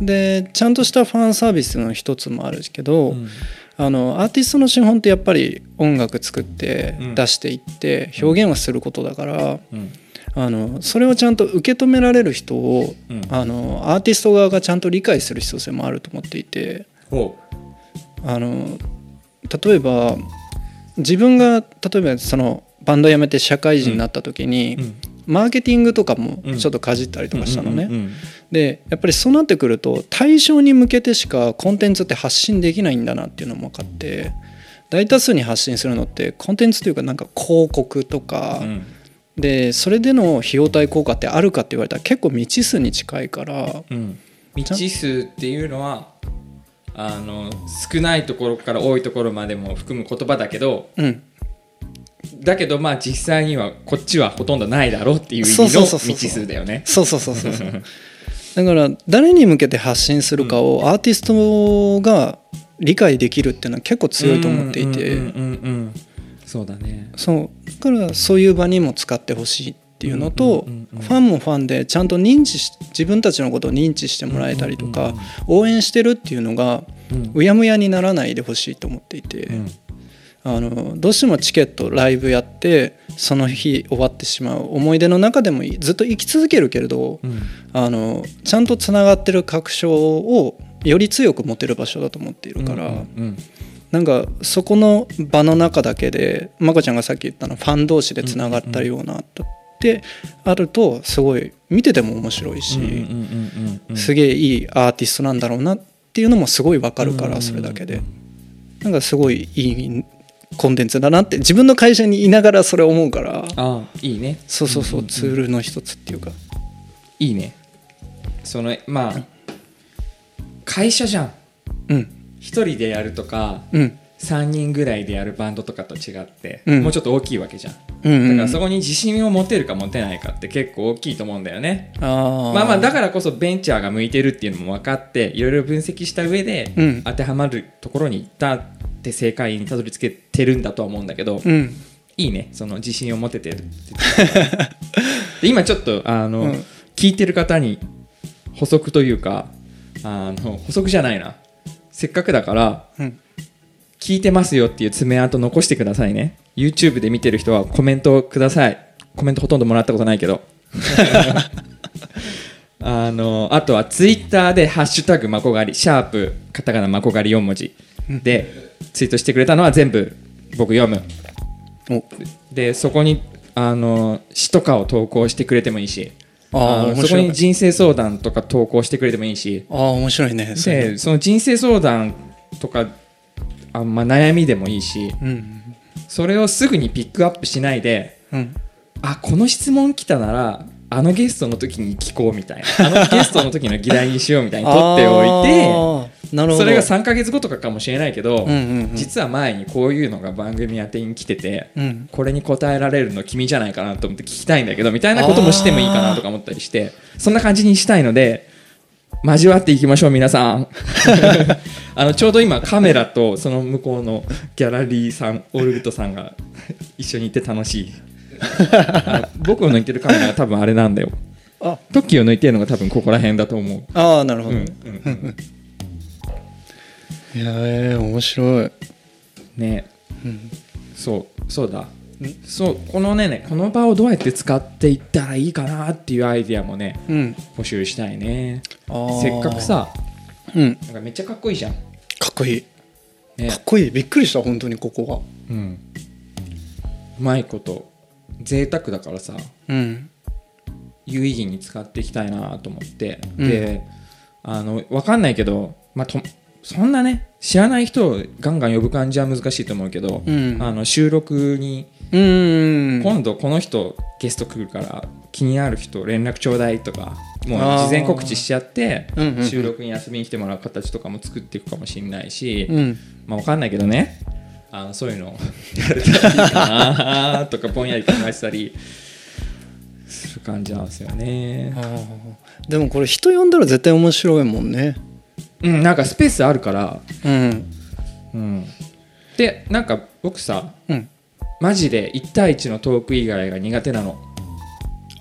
Speaker 2: う。でちゃんとしたファンサービスの一つもあるけど、
Speaker 1: うん。
Speaker 2: あのアーティストの資本ってやっぱり音楽作って
Speaker 1: うん。
Speaker 2: 出していって表現をすることだから、
Speaker 1: うん。
Speaker 2: あのそれをちゃんと受け止められる人を、
Speaker 1: うん。
Speaker 2: あのアーティスト側がちゃんと理解する必要性もあると思っていて
Speaker 1: ほ
Speaker 2: あの例えば自分が例えばそのバンド辞めて社会人になった時に、
Speaker 1: う、うん、
Speaker 2: マーケティングとかも
Speaker 1: うん。
Speaker 2: ちょっとかじったりとかしたのね。でやっぱりそうなってくると対象に向けてしかコンテンツって発信できないんだなっていうのも分かって大多数に発信するのってコンテンツというかなんか広告とか、
Speaker 1: うんうん。
Speaker 2: でそれでの費用対効果ってあるかって言われたら結構未知数に近いから
Speaker 1: うん、未知数っていうのはあの少ないところから多いところまでも含む言葉だけど
Speaker 2: うん。
Speaker 1: だけどまあ実際にはこっちはほとんどないだろうっていう意味の未知数だよね。
Speaker 2: そうそうそうそうだから誰に向けて発信するかをアーティストが理解できるっていうのは結構強いと思っていて、
Speaker 1: そうだね。
Speaker 2: そう。だからそういう場にも使ってほしい。っていうのと、ファンもファンでちゃんと認知し自分たちのことを認知してもらえたりとか、応援してるっていうのが
Speaker 1: う
Speaker 2: やむやにならないでほしいと思っていて、
Speaker 1: うん。
Speaker 2: あのどうしてもチケットライブやってその日終わってしまう思い出の中でもずっと生き続けるけれど、
Speaker 1: うん。
Speaker 2: あのちゃんとつながってる確証をより強く持てる場所だと思っているから。なんかそこの場の中だけでまこちゃんがさっき言ったのファン同士でつながったようなってあるとすごい見てても面白いし、すげえいいアーティストなんだろうなっていうのもすごいわかるか
Speaker 1: うん
Speaker 2: らそれだけで。なんかすごいいいコンテンツだなって自分の会社にいながらそれ思うから。
Speaker 1: あいいね。
Speaker 2: そうそうそうツールの一つっていうか。
Speaker 1: いいね。そのまあ会社じゃん。
Speaker 2: うん。
Speaker 1: 一人でやるとか
Speaker 2: うん。
Speaker 1: 3人ぐらいでやるバンドとかと違って、
Speaker 2: うん。
Speaker 1: もうちょっと大きいわけじゃんだからそこに自信を持てるか持てないかって結構大きいと思うんだよね。
Speaker 2: あー。
Speaker 1: まあまあだからこそベンチャーが向いてるっていうのも分かっていろいろ分析した上で
Speaker 2: うん。
Speaker 1: 当てはまるところに行ったって正解にたどり着けてるんだとは思うんだけど、
Speaker 2: うん。
Speaker 1: いいねその自信を持ててる 今ちょっとあの、
Speaker 2: うん。
Speaker 1: 聞いてる方に補足というかあの補足じゃないな。せっかくだから
Speaker 2: うん。
Speaker 1: 聞いてますよっていう爪痕残してくださいね YouTube で見てる人はコメントをください。コメントほとんどもらったことないけど。あのあとは Twitter で「ハッシュタグまこがり」シャープカタカナまこがり4文字でツイートしてくれたのは全部僕読む。
Speaker 2: お。
Speaker 1: でそこにあの詩とかを投稿してくれてもいいし。
Speaker 2: あ
Speaker 1: そこに人生相談とか投稿してくれてもいいし。
Speaker 2: ああ面白いね。
Speaker 1: でその人生相談とかあ、まあ、悩みでもいいし。
Speaker 2: うん
Speaker 1: それをすぐにピックアップしないで
Speaker 2: うん。
Speaker 1: あこの質問来たならあのゲストの時に聞こうみたいな。あのゲストの時の議題にしようみたいに取っておいてそれが3か月後とかかもしれないけど、
Speaker 2: うんうんうん。
Speaker 1: 実は前にこういうのが番組宛てに来てて、
Speaker 2: うん。
Speaker 1: これに答えられるの君じゃないかなと思って聞きたいんだけどみたいなこともしてもいいかなとか思ったりしてそんな感じにしたいので交わっていきましょう皆さん あのちょうど今カメラとその向こうのギャラリーさんオルグトさんが一緒にいて楽しい。僕を抜いてるカメラが多分あれなんだよ。
Speaker 2: あ
Speaker 1: トッキーを抜いてるのが多分ここら辺だと思う。
Speaker 2: ああなるほど、
Speaker 1: うんうんうん。
Speaker 2: いやえー、面白い、
Speaker 1: ね。
Speaker 2: うん、
Speaker 1: そうそうだ。そうこのねねこの場をどうやって使っていったらいいかなっていうアイディアもね
Speaker 2: うん、
Speaker 1: 募集したいね。せっかくさ
Speaker 2: うん。
Speaker 1: なんかめっちゃかっこいいじゃん、
Speaker 2: かっこいい。
Speaker 1: ね。
Speaker 2: かっこいい。びっくりした本当にここ
Speaker 1: うん、うまいこと贅沢だからさ。
Speaker 2: がうん。
Speaker 1: 有意義に使っていきたいなと思って、
Speaker 2: うん。
Speaker 1: であの分かんないけど、まあ、とそんなね知らない人をガンガン呼ぶ感じは難しいと思うけど、
Speaker 2: うん。
Speaker 1: あの収録に
Speaker 2: うん。
Speaker 1: 今度この人ゲスト来るから気になる人連絡ちょうだいとかもう事前告知しちゃって
Speaker 2: うんうんうん。
Speaker 1: 収録に遊びに来てもらう形とかも作っていくかもしれないし、
Speaker 2: うん。
Speaker 1: まあ、わかんないけどね。あのそういうのを やれたらいいかなとかぼんやり考えてたりする感じなんですよね。
Speaker 2: でもこれ人呼んだら絶対面白いもんね。
Speaker 1: うん、なんかスペースあるから、
Speaker 2: うん。
Speaker 1: うん、でなんか僕さ
Speaker 2: うん。
Speaker 1: マジで1対1のトーク以外が苦手なの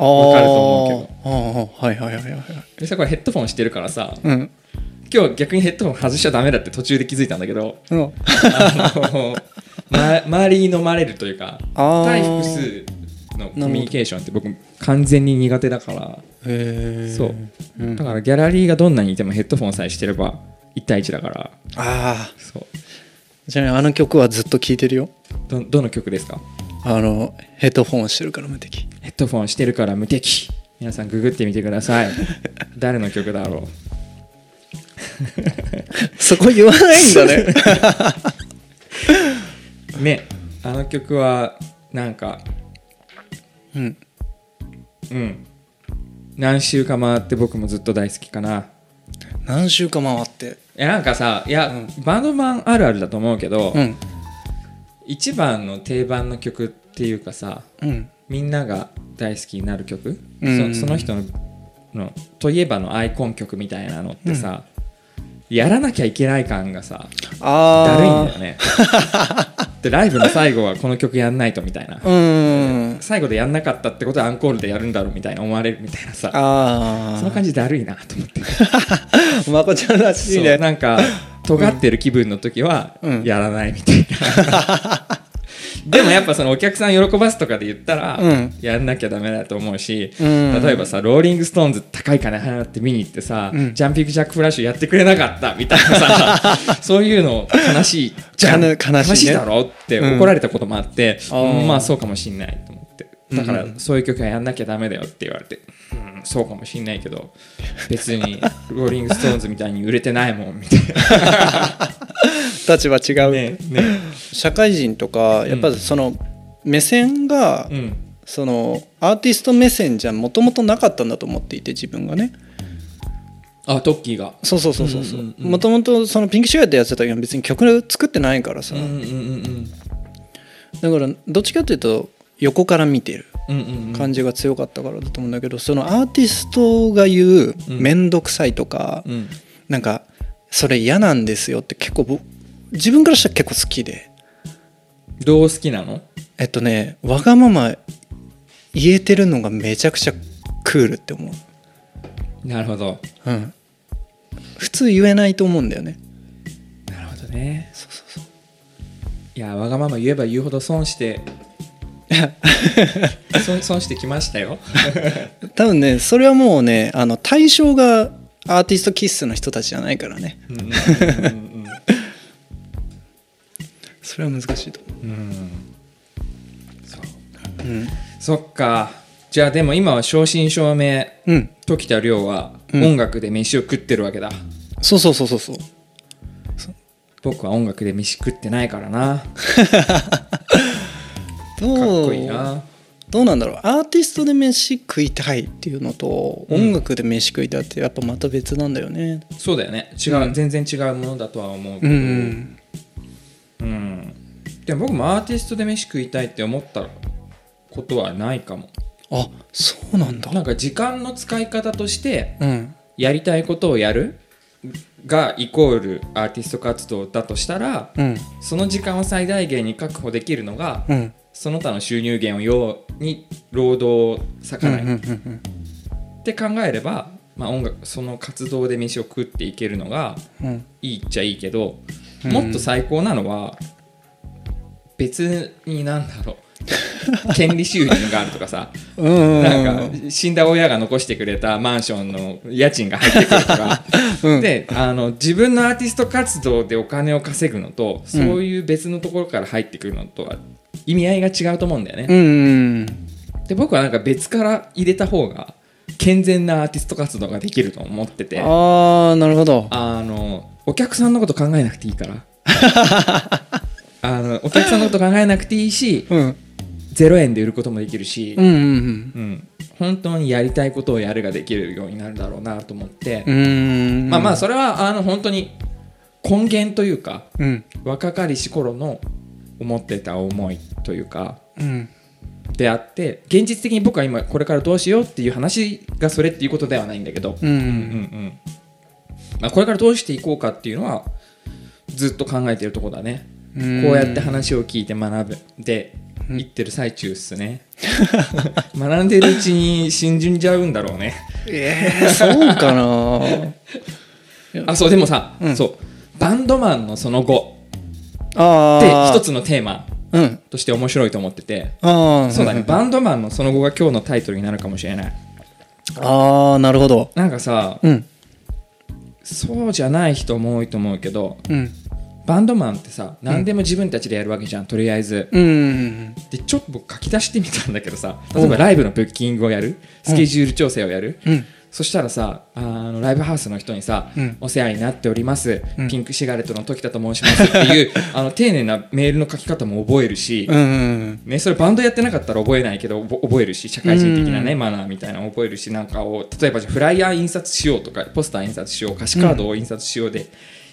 Speaker 1: わかると思う
Speaker 2: あー。はいはいはいはいはい。
Speaker 1: でさこれヘッドフォンしてるからさ
Speaker 2: うん。
Speaker 1: 今日逆にヘッドホン外しちゃダメだって途中で気づいたんだけど
Speaker 2: うん。
Speaker 1: あの、ま、周りに飲まれるというか対複数のコミュニケーションって僕完全に苦手だから。そう。
Speaker 2: うん。
Speaker 1: だからギャラリーがどんなにいてもヘッドフォンさえしてれば1対1だから。
Speaker 2: ああ
Speaker 1: そう。
Speaker 2: ちなみにあの曲はずっと聴いてるよ。
Speaker 1: どどの曲ですか？
Speaker 2: あのヘッドフォンしてるから無敵。
Speaker 1: ヘッドフォンしてるから無敵。皆さんググってみてください。誰の曲だろ
Speaker 2: そこ言わないんだね。
Speaker 1: う ねあの曲はなんか
Speaker 2: うん。
Speaker 1: うん。何週か回って僕もずっと大好きかな。
Speaker 2: 何週か回って。
Speaker 1: いやなんかさいや、
Speaker 2: う
Speaker 1: バンドマンあるあるだと思うけど、
Speaker 2: うん
Speaker 1: 一番の定番の曲っていうかさ
Speaker 2: うん。
Speaker 1: みんなが大好きになる曲、
Speaker 2: うん。
Speaker 1: そその人ののといえばのアイコン曲みたいなのってさ、やらなきゃいけない感がさだるいんだよね。でライブの最後はこの曲やんないとみたいな。
Speaker 2: うん。
Speaker 1: 最後でやんなかったってことはアンコールでやるんだろうみたいな思われるみたいなさ。その感じだるいなと思って。
Speaker 2: まこちゃんらしいね。
Speaker 1: なんか尖ってる気分の時は
Speaker 2: うん。
Speaker 1: やらないみたいな、でもやっぱそのお客さん喜ばすとかで言ったら、
Speaker 2: うん。
Speaker 1: やんなきゃダメだと思うし、
Speaker 2: うん。
Speaker 1: 例えばさローリング・ストーンズ高い金払って見に行ってさ、
Speaker 2: うん。
Speaker 1: ジャンピング・ジャック・フラッシュやってくれなかったみたいなさ そういうの悲しいじゃん。
Speaker 2: 悲悲しいね。
Speaker 1: だろって
Speaker 2: うん
Speaker 1: 怒られたこともあって、まあそうかもしんないと思だから
Speaker 2: うん
Speaker 1: そういう曲はやんなきゃダメだよって言われて、うん、そうかもしんないけど別にローリング・ストーンズみたいに売れてないもんみたい
Speaker 2: 立場違
Speaker 1: な
Speaker 2: う、
Speaker 1: ねね。
Speaker 2: 社会人とかやっぱりその目線が、
Speaker 1: うん。
Speaker 2: そのアーティスト目線じゃもともとなかったんだと思っていて自分がね。
Speaker 1: あトッキーが。
Speaker 2: そうそうそうそう
Speaker 1: う。んうんうん
Speaker 2: もともとそのピンクシュガーってやってた時は別に曲作ってないからさ、
Speaker 1: うんうんうん
Speaker 2: だからどっちかというと横から見てる
Speaker 1: うんうんうん。
Speaker 2: 感じが強かったからだと思うんだけどそのアーティストが言う
Speaker 1: うん。
Speaker 2: 面倒くさいとか、
Speaker 1: うん。
Speaker 2: なんかそれ嫌なんですよって結構僕自分からしたら結構好きで。
Speaker 1: どう好きなの？
Speaker 2: えっとねわがまま言えてるのがめちゃくちゃクールって思う、
Speaker 1: なるほど。
Speaker 2: うん、普通言えないと思うんだよね。
Speaker 1: なるほどね。いやわがまま言えば言うほど損して損 損してきましたよ。
Speaker 2: 多分ねそれはもうねあの対象がアーティストキッスの人たちじゃないからね。
Speaker 1: うんうんうん
Speaker 2: それは難しいと思
Speaker 1: う。んうん。そう。
Speaker 2: ううん。
Speaker 1: そっか。じゃあでも今は正真正銘
Speaker 2: うん。
Speaker 1: 時田亮は
Speaker 2: うん。
Speaker 1: 音楽で飯を食ってるわけだ、
Speaker 2: そうそうそうそうそう。
Speaker 1: 僕は音楽で飯食ってないからな。か
Speaker 2: どう
Speaker 1: っこいいな。
Speaker 2: どうなんだろう。アーティストで飯食いたいっていうのと、
Speaker 1: うん
Speaker 2: 音楽で飯食いたいってやっぱまた別なんだよね。
Speaker 1: そうだよね。違う、
Speaker 2: うん。
Speaker 1: 全然違うものだとは思うけ
Speaker 2: う
Speaker 1: ど、
Speaker 2: ん。
Speaker 1: うん。でも僕もアーティストで飯食いたいって思ったことはないかも。
Speaker 2: あそうなんだ。
Speaker 1: なんか時間の使い方として
Speaker 2: うん。
Speaker 1: やりたいことをやる？がイコールアーティスト活動だとしたら
Speaker 2: うん。
Speaker 1: その時間を最大限に確保できるのが
Speaker 2: うん
Speaker 1: その他の収入源をように労働を割かない、
Speaker 2: うんうん
Speaker 1: って考えれば、まあ、音楽その活動で飯を食っていけるのがいいっちゃいいけど、
Speaker 2: うん。
Speaker 1: もっと最高なのは別になんだろう 権利収入があるとかさ。
Speaker 2: うん。
Speaker 1: なんか死んだ親が残してくれたマンションの家賃が入ってくるとか、
Speaker 2: うん。
Speaker 1: であの自分のアーティスト活動でお金を稼ぐのとそういう別のところから入ってくるのとは意味合いが違うと思うんだよね。
Speaker 2: うんうん。
Speaker 1: で僕はなんか別から入れた方が健全なアーティスト活動ができると思ってて。
Speaker 2: ああなるほど。
Speaker 1: あのお客さんのこと考えなくていいから。あのお客さんのこと考えなくていいし
Speaker 2: うん
Speaker 1: 0円で売ることもできるし、
Speaker 2: うんうん
Speaker 1: うん。本当にやりたいことをやるができるようになるだろうなと思って、
Speaker 2: うんうん。
Speaker 1: まあまあそれはあの本当に根源というか
Speaker 2: うん。
Speaker 1: 若かりし頃の思ってた思いというか
Speaker 2: うん。
Speaker 1: であって現実的に僕は今これからどうしようっていう話がそれっていうことではないんだけど、
Speaker 2: うんう
Speaker 1: うんん。まあ、これからどうしていこうかっていうのはずっと考えてるところだね、
Speaker 2: うん。
Speaker 1: こうやって話を聞いて学ぶで
Speaker 2: うん。
Speaker 1: 言ってる最中っすね。学んでるうちに信じんじゃうんだろうね。
Speaker 2: えー、そうかな。
Speaker 1: あそうでもさ、
Speaker 2: うん。
Speaker 1: そう。バンドマンのその後。って一つのテーマ。
Speaker 2: うん。
Speaker 1: として面白いと思ってて。
Speaker 2: ああ
Speaker 1: そうだね、
Speaker 2: ん
Speaker 1: バンドマンのその後が今日のタイトルになるかもしれない。
Speaker 2: ああなるほど。
Speaker 1: なんかさ、
Speaker 2: うん。
Speaker 1: そうじゃない人も多いと思うけど
Speaker 2: うん
Speaker 1: バンドマンってさ何でも自分たちでやるわけじゃん、とりあえず。
Speaker 2: うん。
Speaker 1: でちょっと僕書き出してみたんだけどさ例えばライブのブッキングをやるスケジュール調整をやる、
Speaker 2: うん。
Speaker 1: そしたらさあのライブハウスの人にさ、
Speaker 2: うん。
Speaker 1: お世話になっております、
Speaker 2: うん。
Speaker 1: ピンクシガレットの時田と申しますっていう あの丁寧なメールの書き方も覚えるし、
Speaker 2: うんうん
Speaker 1: ね、それバンドやってなかったら覚えないけど覚えるし社会人的なね、マナーみたいなの覚えるしなんかを例えばじゃあフライヤー印刷しようとかポスター印刷しよう歌詞カードを印刷しようで、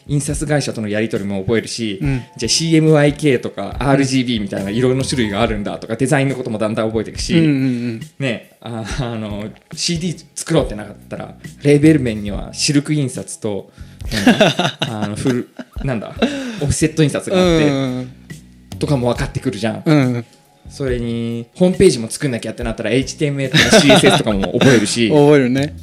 Speaker 1: 印刷会社とのやり取りも覚えるし、
Speaker 2: うん。
Speaker 1: じゃあ CMYK とか RGB みたいな色の種類があるんだとかデザインのこともだんだん覚えていくし、
Speaker 2: うんうん
Speaker 1: ねああの CD 作ろうってなかったらレーベル面にはシルク印刷と あのフルなんだオフセット印刷
Speaker 2: う
Speaker 1: があって、
Speaker 2: ん
Speaker 1: とかも分かってくるじゃん。
Speaker 2: うん。うん
Speaker 1: それにホームページも作んなきゃってなったら HTML とか CSS とかも覚えるし。
Speaker 2: 覚えるね。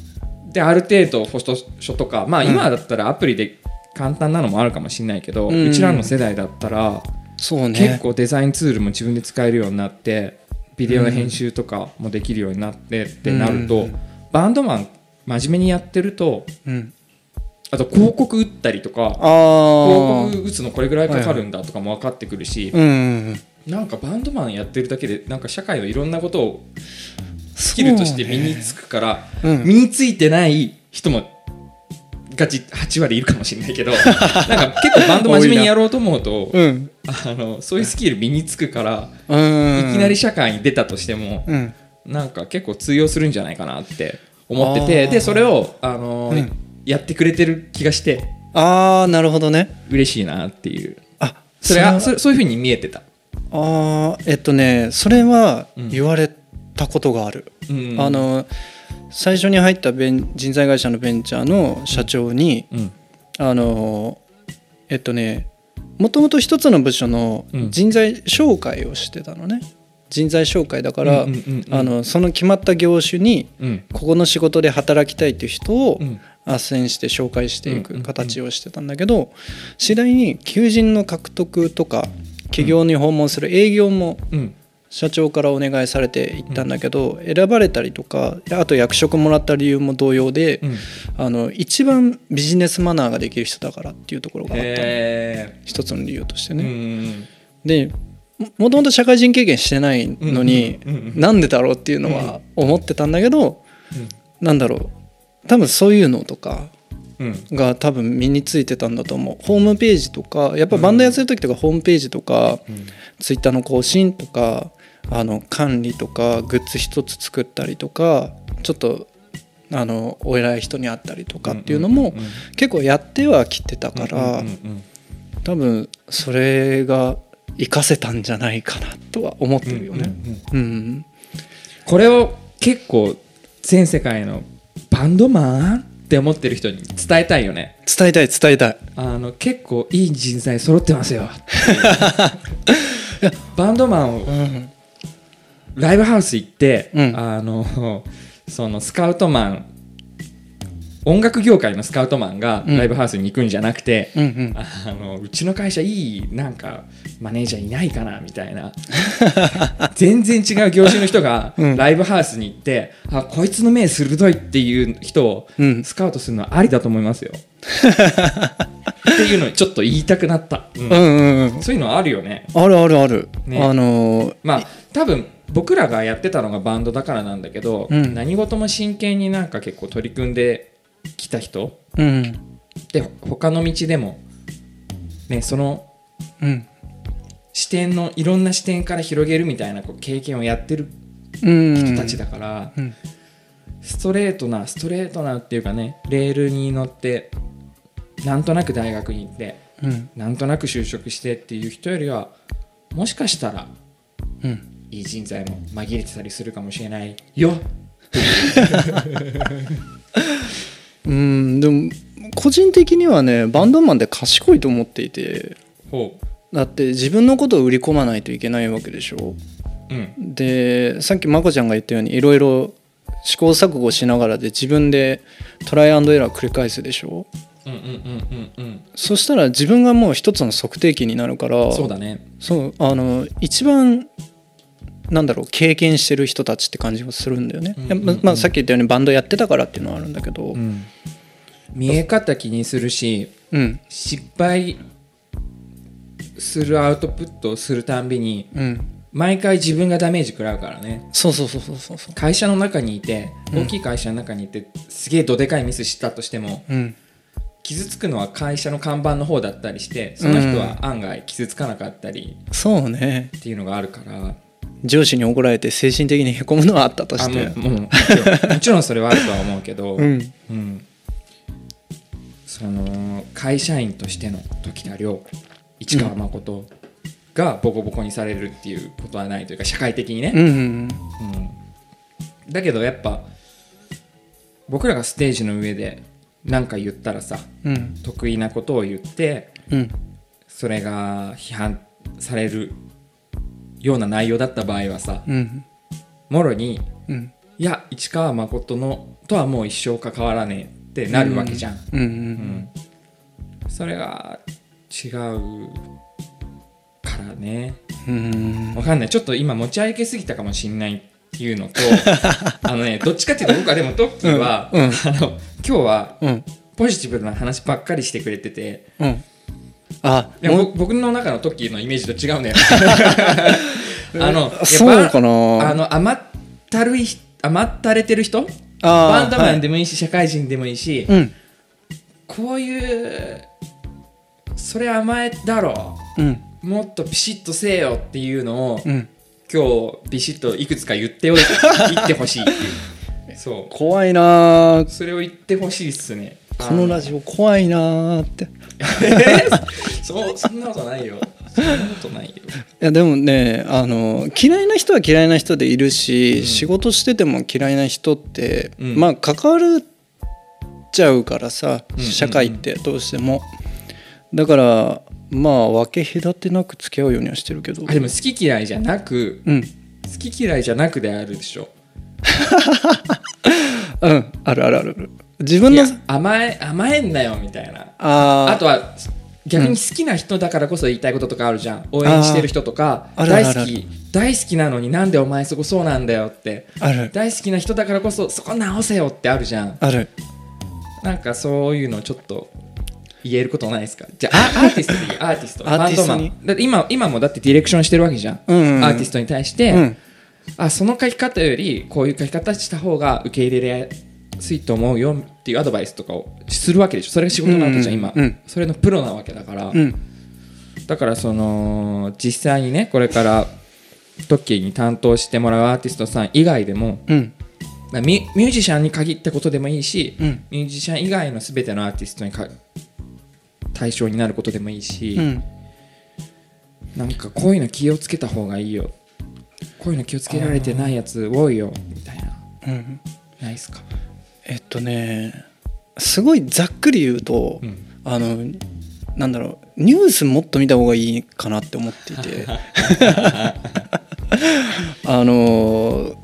Speaker 1: である程度フォトショとかまあ今だったらアプリで簡単なのもあるかもしれないけど、う
Speaker 2: うん
Speaker 1: ちらの世代だったら
Speaker 2: そうね。
Speaker 1: 結構デザインツールも自分で使えるようになってビデオの編集とかもできるようになってってなると、
Speaker 2: うん。
Speaker 1: バンドマン真面目にやってると
Speaker 2: うん。
Speaker 1: あと広告打ったりとか
Speaker 2: あ
Speaker 1: 広
Speaker 2: あ
Speaker 1: 告打つのこれぐらいかかるんだとかも分かってくるし、
Speaker 2: うんうん
Speaker 1: なんかバンドマンやってるだけでなんか社会のいろんなことをスキルとして身につくから、
Speaker 2: うん。
Speaker 1: 身についてない人もガチ8割いるかもしれないけど なんか結構バンド真面目にやろうと思うと
Speaker 2: うん。
Speaker 1: あのそういうスキル身につくから、
Speaker 2: うん。
Speaker 1: いきなり社会に出たとしても、
Speaker 2: うん。
Speaker 1: なんか結構通用するんじゃないかなって思っててでそれを、あの
Speaker 2: うん。
Speaker 1: やってくれてる気がして
Speaker 2: ああなるほどね。
Speaker 1: 嬉しいなっていう。
Speaker 2: あ
Speaker 1: それは
Speaker 2: そ
Speaker 1: そそういうふうに見えてた。
Speaker 2: ああえっとねそれは
Speaker 1: うん。
Speaker 2: 言われたことがある、
Speaker 1: うん。
Speaker 2: あの最初に入ったベン人材会社のベンチャーの社長に、
Speaker 1: うん。
Speaker 2: あのえっとねもともと一つの部署の
Speaker 1: うん。
Speaker 2: 人材紹介をしてたのね。人材紹介だから、
Speaker 1: うんうんうんうん。
Speaker 2: あのその決まった業種に
Speaker 1: うん。
Speaker 2: ここの仕事で働きたいっていう人を
Speaker 1: うん。
Speaker 2: 斡旋して紹介してい
Speaker 1: うんうんうん
Speaker 2: く形をしてたんだけど次第に求人の獲得とか企業に訪問する営業も
Speaker 1: うん
Speaker 2: 社長からお願いされていったんだけど選ばれたりとかあと役職もらった理由も同様で
Speaker 1: うん。
Speaker 2: あの一番ビジネスマナーができる人だからっていうところがあった一つの理由としてね。
Speaker 1: ん
Speaker 2: でももともと社会人経験してないのに
Speaker 1: うんうんうんうん。
Speaker 2: なんでだろうっていうのは思ってたんだけどなんだろう。多分そういうのとか
Speaker 1: うん。
Speaker 2: が多分身についてたんだと思う。ホームページとかやっぱバンドやってる時とかホームページとか
Speaker 1: うん。
Speaker 2: ツイッターの更新とかあの管理とかグッズ一つ作ったりとかちょっとあのお偉い人に会ったりとかっていうのも結構やってはきてたから多分それが活かせたんじゃないかなとは思ってるよね。
Speaker 1: これを結構全世界のバンドマンって思ってる人に伝えたいよね。
Speaker 2: 伝えたい伝えたい。
Speaker 1: あの結構いい人材揃ってますよ バンドマンを
Speaker 2: うん
Speaker 1: ライブハウス行って、
Speaker 2: うん。
Speaker 1: あの そのスカウトマン音楽業界のスカウトマンが
Speaker 2: うん。
Speaker 1: ライブハウスに行くんじゃなくて、
Speaker 2: うんうん。
Speaker 1: あのうちの会社いいなんかマネージャーいないかなみたいな。全然違う業種の人が
Speaker 2: うん。
Speaker 1: ライブハウスに行って、あこいつの目鋭いっていう人を
Speaker 2: うん。
Speaker 1: スカウトするのはありだと思いますよ。っていうのをちょっと言いたくなった、うん。
Speaker 2: うんうんうん。
Speaker 1: そういうのあるよね。
Speaker 2: あるあるある。
Speaker 1: ね。
Speaker 2: あのー
Speaker 1: まあ多分僕らがやってたのがバンドだからなんだけど、
Speaker 2: うん。
Speaker 1: 何事も真剣になんか結構取り組んできた人
Speaker 2: うん。
Speaker 1: でほ他の道でもねその
Speaker 2: うん。
Speaker 1: 視点のいろんな視点から広げるみたいなこう経験をやってる
Speaker 2: うん。
Speaker 1: 人たちだから、
Speaker 2: うん。
Speaker 1: ストレートなストレートなっていうかねレールに乗ってなんとなく大学に行って
Speaker 2: うん。
Speaker 1: なんとなく就職してっていう人よりはもしかしたら
Speaker 2: うん
Speaker 1: いい人材も紛れてたりするかもしれない。よ。
Speaker 2: うんでも個人的にはねバンドマンって賢いと思っていて
Speaker 1: ほ
Speaker 2: だって自分のことを売り込まないといけないわけでしょ。
Speaker 1: ううん。
Speaker 2: でさっきまこちゃんが言ったようにいろいろ試行錯誤しながらで自分でトライアンドエラー繰り返すでしょ。
Speaker 1: うんうんうんうんうん。
Speaker 2: そしたら自分がもう一つの測定器になるから
Speaker 1: そうだね。
Speaker 2: そうあの一番なんだろう経験してる人たちって感じがするんだよね、
Speaker 1: うんうんうん。
Speaker 2: ままあ、さっき言ったようにバンドやってたからっていうのはあるんだけど、
Speaker 1: うん。見え方気にするし
Speaker 2: うん。
Speaker 1: 失敗するアウトプットをするたんびに
Speaker 2: うん。
Speaker 1: 毎回自分がダメージ食らうからね。
Speaker 2: そうそうそうそうそうそう。
Speaker 1: 会社の中にいて
Speaker 2: うん。
Speaker 1: 大きい会社の中にいてすげえどでかいミスしたとしても
Speaker 2: うん。
Speaker 1: 傷つくのは会社の看板の方だったりしてその人は案外傷つかなかったり
Speaker 2: そうね。
Speaker 1: っていうのがあるから
Speaker 2: 上司に怒られて精神的にへこむのはあったとして。
Speaker 1: うもちろんそれはあるとは思うけど、
Speaker 2: うん。
Speaker 1: うん。その会社員としての時田亮市川誠がボコボコにされるっていうことはないというか社会的にね、
Speaker 2: うんうん。
Speaker 1: うん。だけどやっぱ僕らがステージの上で何か言ったらさ
Speaker 2: うん。
Speaker 1: 得意なことを言って
Speaker 2: うん。
Speaker 1: それが批判されるような内容だった場合はさ
Speaker 2: うん
Speaker 1: もろに
Speaker 2: うん。
Speaker 1: いや市川誠のとはもう一生関わらねえってなるわけじゃん、
Speaker 2: うん。う
Speaker 1: うんん。それが違うからね。
Speaker 2: うん。
Speaker 1: わかんない。ちょっと今持ち上げすぎたかもしんないっていうのと あのねどっちかっていうと僕はでもトッキーは、あの今日は
Speaker 2: うん。
Speaker 1: ポジティブな話ばっかりしてくれてて
Speaker 2: うんあ
Speaker 1: いや
Speaker 2: も
Speaker 1: 僕の中のトッキーのイメージと違うんだよあのやっぱ
Speaker 2: そうかな。
Speaker 1: あの甘ったるい人甘ったれてる人？
Speaker 2: あ
Speaker 1: バンドマン
Speaker 2: で
Speaker 1: でもいいし、社会人でもいいし、
Speaker 2: うん。
Speaker 1: こういうそれ甘えだろ。
Speaker 2: うん。
Speaker 1: もっとピシッとせえよっていうのを、
Speaker 2: うん。
Speaker 1: 今日ビシッといくつか言っておいて言ってほしいっていう。そう。
Speaker 2: 怖いなー。
Speaker 1: それを言ってほしいっすね
Speaker 2: このラジオ怖いなーって。
Speaker 1: そうそんなことないよ。そんなことないよ。
Speaker 2: いやでもねあの嫌いな人は嫌いな人でいるし、
Speaker 1: うん。
Speaker 2: 仕事してても嫌いな人って、
Speaker 1: うん。
Speaker 2: まあ関わるちゃうからさ
Speaker 1: うん
Speaker 2: 社会ってどうしても、だからまあ分け隔てなく付き合うようにはしてるけど。
Speaker 1: あでも好き嫌いじゃなく
Speaker 2: うん。
Speaker 1: 好き嫌いじゃなくであるでしょ。
Speaker 2: うん。あるあるある自分の
Speaker 1: 甘え甘えんなよみたいな。
Speaker 2: あ
Speaker 1: あとは逆に好きな人だからこそ言いたいこととかあるじゃん。応援してる人とか大好き大好きなのになんでお前そこそうなんだよって。
Speaker 2: ある。
Speaker 1: 大好きな人だからこそそこ直せよってあるじゃん。
Speaker 2: ある。
Speaker 1: なんかそういうのちょっと言えることないですか？じゃあア アーティストでいい？アーティスト。バンドマン。だって今今もだってディレクションしてるわけじゃん、
Speaker 2: うんうんうん。
Speaker 1: アーティストに対して、
Speaker 2: うん。
Speaker 1: あその書き方よりこういう書き方した方が受け入れやすいと思うよっていうアドバイスとかをするわけでしょ。それが仕事なわけじゃん、今、
Speaker 2: うん
Speaker 1: それのプロなわけだから、
Speaker 2: うん。
Speaker 1: だからその実際にねこれからトッキーに担当してもらうアーティストさん以外でもミュージシャンに限ったことでもいいし、
Speaker 2: うん。
Speaker 1: ミュージシャン以外の全てのアーティストにか対象になることでもいいし、
Speaker 2: うん。
Speaker 1: なんかこういうの気をつけた方がいいよ。こういうの気をつけられてないやつ多いよみたいな。
Speaker 2: うん。
Speaker 1: ないっすか、
Speaker 2: えっとねすごいざっくり言うと、
Speaker 1: うん。
Speaker 2: あのなんだろうニュースもっと見た方がいいかなって思っていて。あの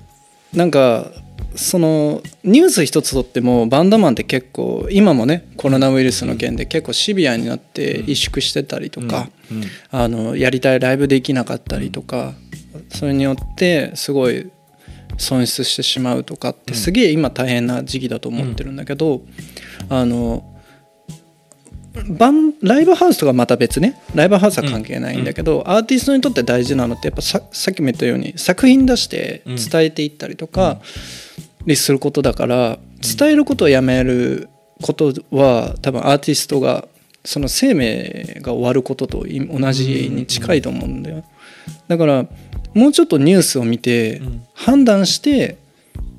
Speaker 2: なんかそのニュース一つとってもバンドマンって結構今もねコロナウイルスの件で結構シビアになって萎縮してたりとか、
Speaker 1: うん。
Speaker 2: あのやりたいライブできなかったりとか、それによってすごい損失してしまうとかってすげえ今大変な時期だと思ってるんだけど、あのバンライブハウスとかまた別ね。ライブハウスは関係ないんだけど、アーティストにとって大事なのってやっぱささっきも言ったように作品出して伝えていったりとか、にすることだから伝えることをやめることは多分アーティストがその生命が終わることとい同じに近いと思うんだよだからもうちょっとニュースを見て
Speaker 1: うん。
Speaker 2: 判断して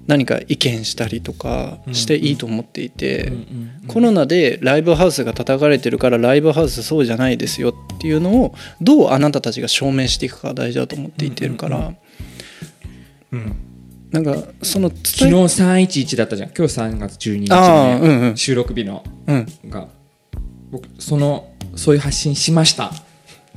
Speaker 2: 何か意見したりとかしていいと思っていて、
Speaker 1: うんうん
Speaker 2: コロナでライブハウスが叩かれてるからライブハウスそうじゃないですよっていうのをどうあなたたちが証明していくかが大事だと思っていてるから、
Speaker 1: うんうん
Speaker 2: なんかその
Speaker 1: 昨日
Speaker 2: 伝え
Speaker 1: 311だったじゃん。今日3月12日
Speaker 2: あー
Speaker 1: のね、
Speaker 2: うんうん。
Speaker 1: 収録日の。
Speaker 2: うん。
Speaker 1: が僕そのそういう発信しました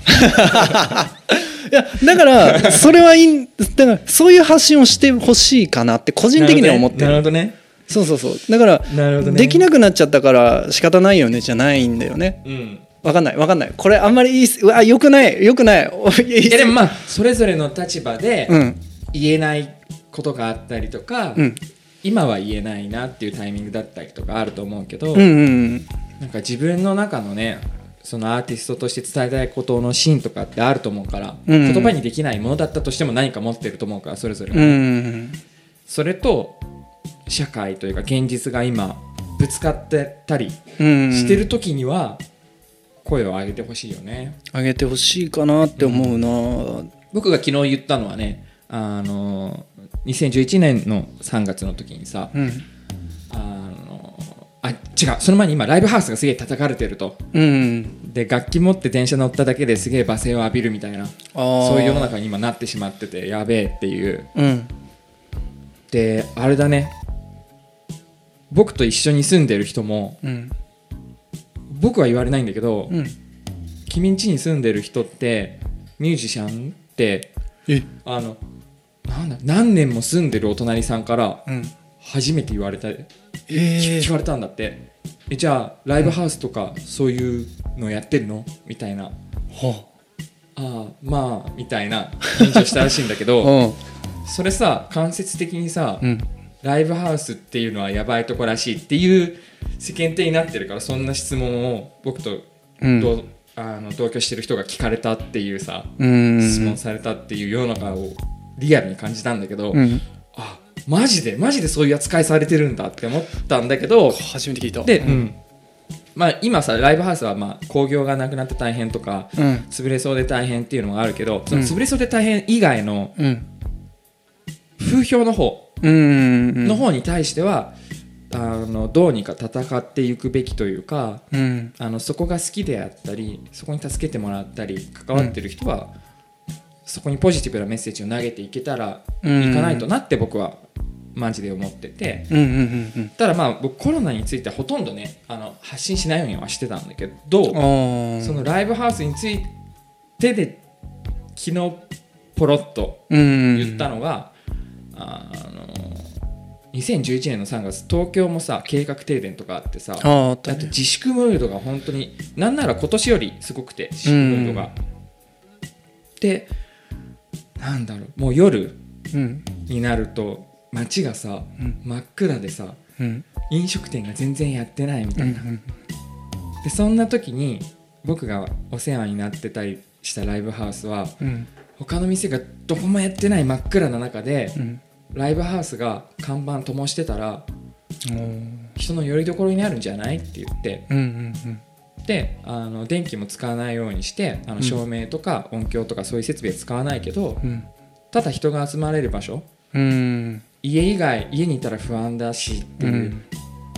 Speaker 2: いやだからそれはいいだからそういう発信をしてほしいかなって個人的には思ってる。
Speaker 1: なるほどね。
Speaker 2: そうそうそう。だから
Speaker 1: なるほどね。
Speaker 2: できなくなっちゃったから仕方ないよねじゃないんだよね。
Speaker 1: うん。
Speaker 2: わかんないわかんない。これあんまりいいうわよくないよくない。おい
Speaker 1: やでもまあそれぞれの立場で
Speaker 2: うん。
Speaker 1: 言えないことがあったりとか、
Speaker 2: うん。
Speaker 1: 今は言えないなっていうタイミングだったりとかあると思うけど、
Speaker 2: うんうん。
Speaker 1: なんか自分の中のねそのアーティストとして伝えたいことのシーンとかってあると思うから、
Speaker 2: うん。
Speaker 1: 言葉にできないものだったとしても何か持ってると思うからそれぞれ、
Speaker 2: うん。うん
Speaker 1: それと社会というか現実が今ぶつかってたり
Speaker 2: うん
Speaker 1: してる時には声を上げてほしいよね、
Speaker 2: あげてほしいかなって思うな。
Speaker 1: 僕が昨日言ったのはねあの2011年の3月の時にさ
Speaker 2: うん
Speaker 1: あ違う。その前に今ライブハウスがすげえ叩かれてると。
Speaker 2: うん。
Speaker 1: で楽器持って電車乗っただけですげえ罵声を浴びるみたいなそういう世の中に今なってしまっててやべえっていう。
Speaker 2: うん。
Speaker 1: であれだね。僕と一緒に住んでる人も
Speaker 2: うん。
Speaker 1: 僕は言われないんだけど、
Speaker 2: うん。
Speaker 1: 君ん家に住んでる人ってミュージシャンって
Speaker 2: え。
Speaker 1: あのなんだ何年も住んでるお隣さんから
Speaker 2: うん
Speaker 1: 初めて言われた、
Speaker 2: えー。
Speaker 1: 聞かれたんだって。えじゃあライブハウスとかそういうのやってるの？みたいな。
Speaker 2: は。
Speaker 1: ああまあみたいな返事をしたらしいんだけ
Speaker 2: あ
Speaker 1: ど
Speaker 2: うん。
Speaker 1: それさ間接的にさ、
Speaker 2: うん。
Speaker 1: ライブハウスっていうのはやばいとこらしいっていう世間体になってるからそんな質問を僕と
Speaker 2: うん。
Speaker 1: 同,、あの同居してる人が聞かれたっていうさ、
Speaker 2: うん。
Speaker 1: 質問されたっていう世の中をリアルに感じたんだけど、
Speaker 2: うん。
Speaker 1: あマジでマジでそういう扱いされてるんだって思ったんだけど
Speaker 2: 初めて聞いた。
Speaker 1: で、
Speaker 2: う
Speaker 1: うん。んまあ、今さライブハウスはまあ興行がなくなって大変とか
Speaker 2: うん。
Speaker 1: 潰れそうで大変っていうのがあるけどその
Speaker 2: うん。
Speaker 1: 潰れそうで大変以外の
Speaker 2: うん。
Speaker 1: 風評の方
Speaker 2: うん
Speaker 1: の方に対しては、あのどうにか戦っていくべきというか
Speaker 2: うん。
Speaker 1: あのそこが好きであったりそこに助けてもらったり関わってる人は、そこにポジティブなメッセージを投げていけたら
Speaker 2: うん。
Speaker 1: いかないとなって僕はマジで思ってて。
Speaker 2: うんうんうん
Speaker 1: ただまあ僕コロナについてはほとんどねあの発信しないようにはしてたんだけどそのライブハウスについてで昨日ポロッと
Speaker 2: うん
Speaker 1: 言ったのが、あの2011年の3月東京もさ計画停電とかあってさ
Speaker 2: あああったね。
Speaker 1: だって自粛ムードが本当になんなら今年よりすごくて自粛ムードが。でなんだろうもう夜
Speaker 2: うん。
Speaker 1: になると街がさ、
Speaker 2: うん。
Speaker 1: 真っ暗でさ
Speaker 2: うん。
Speaker 1: 飲食店が全然やってないみたいな、
Speaker 2: うん
Speaker 1: でそんな時に僕がお世話になってたりしたライブハウスは
Speaker 2: うん。
Speaker 1: 他の店がどこもやってない真っ暗な中で
Speaker 2: うん。
Speaker 1: ライブハウスが看板灯してたら
Speaker 2: うん
Speaker 1: 人の拠り所になるんじゃないって言って
Speaker 2: うんうん
Speaker 1: であの電気も使わないようにしてあ
Speaker 2: うん。
Speaker 1: の照明とか音響とかそういう設備は使わないけど
Speaker 2: うん。
Speaker 1: ただ人が集まれる場所
Speaker 2: うん
Speaker 1: 家以外家にいたら不安だしって
Speaker 2: う
Speaker 1: いうん。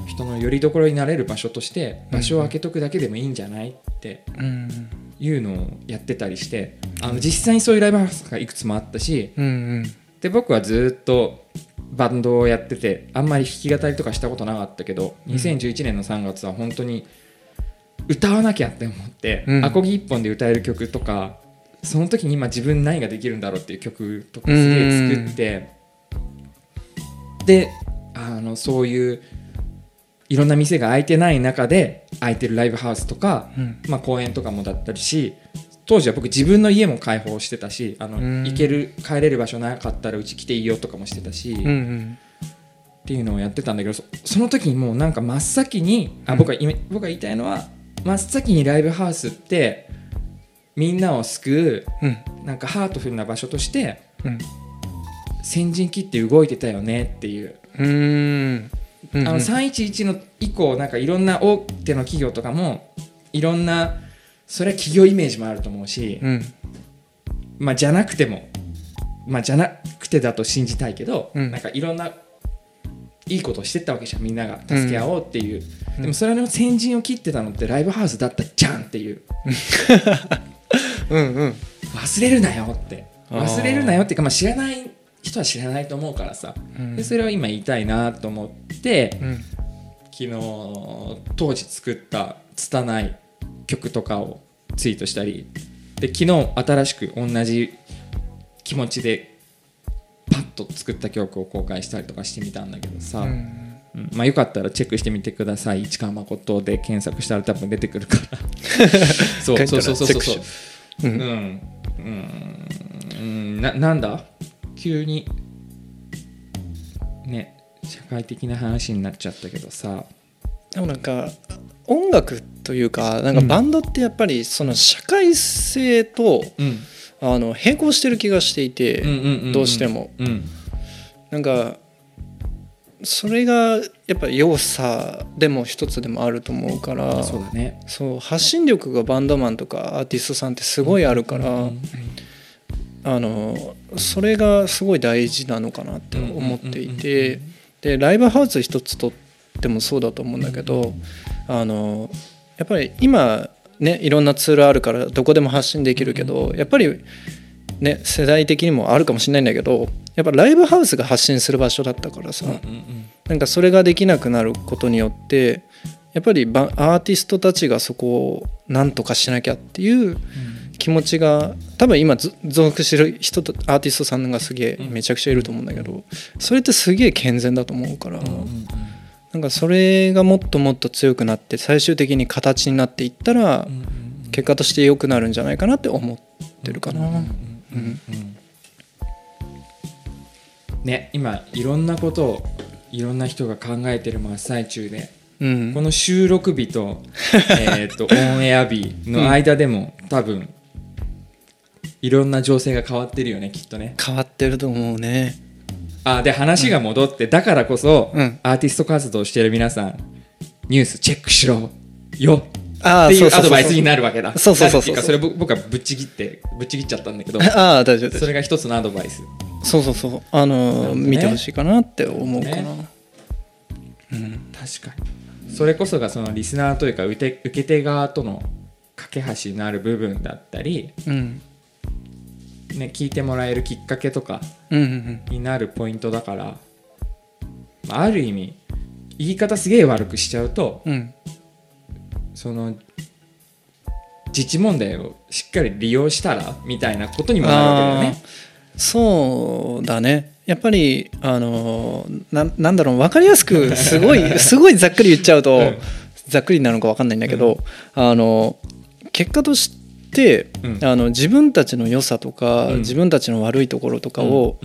Speaker 1: 人の拠り所になれる場所として場所を空けとくだけでもいいんじゃないって
Speaker 2: うん。
Speaker 1: いうのをやってたりしてあの実際にそういうライブハウスがいくつもあったし
Speaker 2: うん
Speaker 1: で僕はずっとバンドをやっててあんまり弾き語りとかしたことなかったけど、2011年の3月は本当に歌わなきゃって思って、
Speaker 2: うん。
Speaker 1: アコギ一本で歌える曲とかその時に今自分何ができるんだろうっていう曲とかすげえ作って、であのそういういろんな店が開いてない中で開いてるライブハウスとか、
Speaker 2: うん。
Speaker 1: まあ、公園とかもだったりし当時は僕自分の家も開放してたしあの、
Speaker 2: うん。
Speaker 1: 行ける帰れる場所なかったらうち来ていいよとかもしてたし、
Speaker 2: うん
Speaker 1: っ
Speaker 2: うん。
Speaker 1: ていうのをやってたんだけどそその時にもうなんか真っ先にあ僕が今僕が言いたいのは真っ先にライブハウスってみんなを救う
Speaker 2: うん。
Speaker 1: なんかハートフルな場所として
Speaker 2: うん
Speaker 1: 先陣切って動いてたよねっていう。
Speaker 2: うん。
Speaker 1: あの311の以降なんかいろんな大手の企業とかもいろんなそれは企業イメージもあると思うし、
Speaker 2: うん。
Speaker 1: まあ、じゃなくても、まあ、じゃなくてだと信じたいけど、
Speaker 2: うん。
Speaker 1: なんかいろんないいことをしてったわけじゃんみんなが。助け合おうっていう、
Speaker 2: うん。
Speaker 1: でもそれの先陣を切ってたのってライブハウスだったじゃんっていう。
Speaker 2: うんうん。
Speaker 1: 忘れるなよって。忘れるなよっていうか、まあ、知らない人は知らないと思うからさ、
Speaker 2: うん。
Speaker 1: でそれを今言いたいなと思って、
Speaker 2: うん。
Speaker 1: 昨日当時作った拙い曲とかをツイートしたりで昨日新しく同じ気持ちでパッと作った曲を公開したりとかしてみたんだけどさ、
Speaker 2: うん。
Speaker 1: うん。まあ、よかったらチェックしてみてください。市川誠で検索したら多分出てくるから。そうそうそうそうそう。うん。うん。うん。ななんだ？急にね社会的な話になっちゃったけどさ。
Speaker 2: でもなんか音楽というかなんかバンドってやっぱりその社会性と、
Speaker 1: うん。
Speaker 2: あの並行してる気がしていて、
Speaker 1: うんうんうんうん。
Speaker 2: どうしても。
Speaker 1: うん。
Speaker 2: なんかそれがやっぱ良さでも一つでもあると思うから
Speaker 1: そうだね。
Speaker 2: そう発信力がバンドマンとかアーティストさんってすごいあるから、
Speaker 1: うん
Speaker 2: あのそれがすごい大事なのかなって思ってい
Speaker 1: うんうんうん
Speaker 2: てでライブハウス一つとってもそうだと思うんだけどあのやっぱり今ねいろんなツールあるからどこでも発信できるけどやっぱりね世代的にもあるかもしれないんだけどやっぱライブハウスが発信する場所だったからさ
Speaker 1: うんうん
Speaker 2: なんかそれができなくなることによってやっぱりバアーティストたちがそこをなんとかしなきゃっていう気持ちが多分今ず属してる人とアーティストさんがすげえ
Speaker 1: うん。
Speaker 2: めちゃくちゃいると思うんだけどそれってすげえ健全だと思うから
Speaker 1: うんうんうん。
Speaker 2: なんかそれがもっともっと強くなって最終的に形になっていったら
Speaker 1: うんうん
Speaker 2: 結果として良くなるんじゃないかなって思ってるかな。
Speaker 1: うんうんうんうん。ね今いろんなことをいろんな人が考えてる真っ最中で
Speaker 2: うん。
Speaker 1: この収録日と えーとオンエア日の間でも、多分いろんな情勢が変わってるよねきっとね。
Speaker 2: 変わってると思うね。
Speaker 1: あで話が戻って、だからこそ、
Speaker 2: うん。
Speaker 1: アーティスト活動してる皆さんニュースチェックしろよ。
Speaker 2: あ
Speaker 1: っていうアドバイスになるわけだ。
Speaker 2: そうそうそうそう。
Speaker 1: それ僕僕はぶっちぎってぶっちぎっちゃったんだけど。
Speaker 2: ああ大丈夫。
Speaker 1: それが一つのアドバイス。
Speaker 2: そうそうそう。あの
Speaker 1: なるほどね。
Speaker 2: 見てほしいかなって思うかな、
Speaker 1: ね。
Speaker 2: うん
Speaker 1: 確かに。それこそがそのリスナーというか受け受け手側との架け橋になる部分だったり、
Speaker 2: うん
Speaker 1: ね、聞いてもらえるきっかけとか
Speaker 2: うんうん
Speaker 1: になるポイントだから、まあある意味言い方すげえ悪くしちゃうと
Speaker 2: うん。
Speaker 1: その自治問題をしっかり利用したらみたいなことにもなるわけだよね。
Speaker 2: そうだね。やっぱりあのななんだろう分かりやすくすごい すごいざっくり言っちゃうと、
Speaker 1: うん。
Speaker 2: ざっくりなのか分かんないんだけど、あの結果として、
Speaker 1: うん。
Speaker 2: あの自分たちの良さとか、
Speaker 1: うん。
Speaker 2: 自分たちの悪いところとかを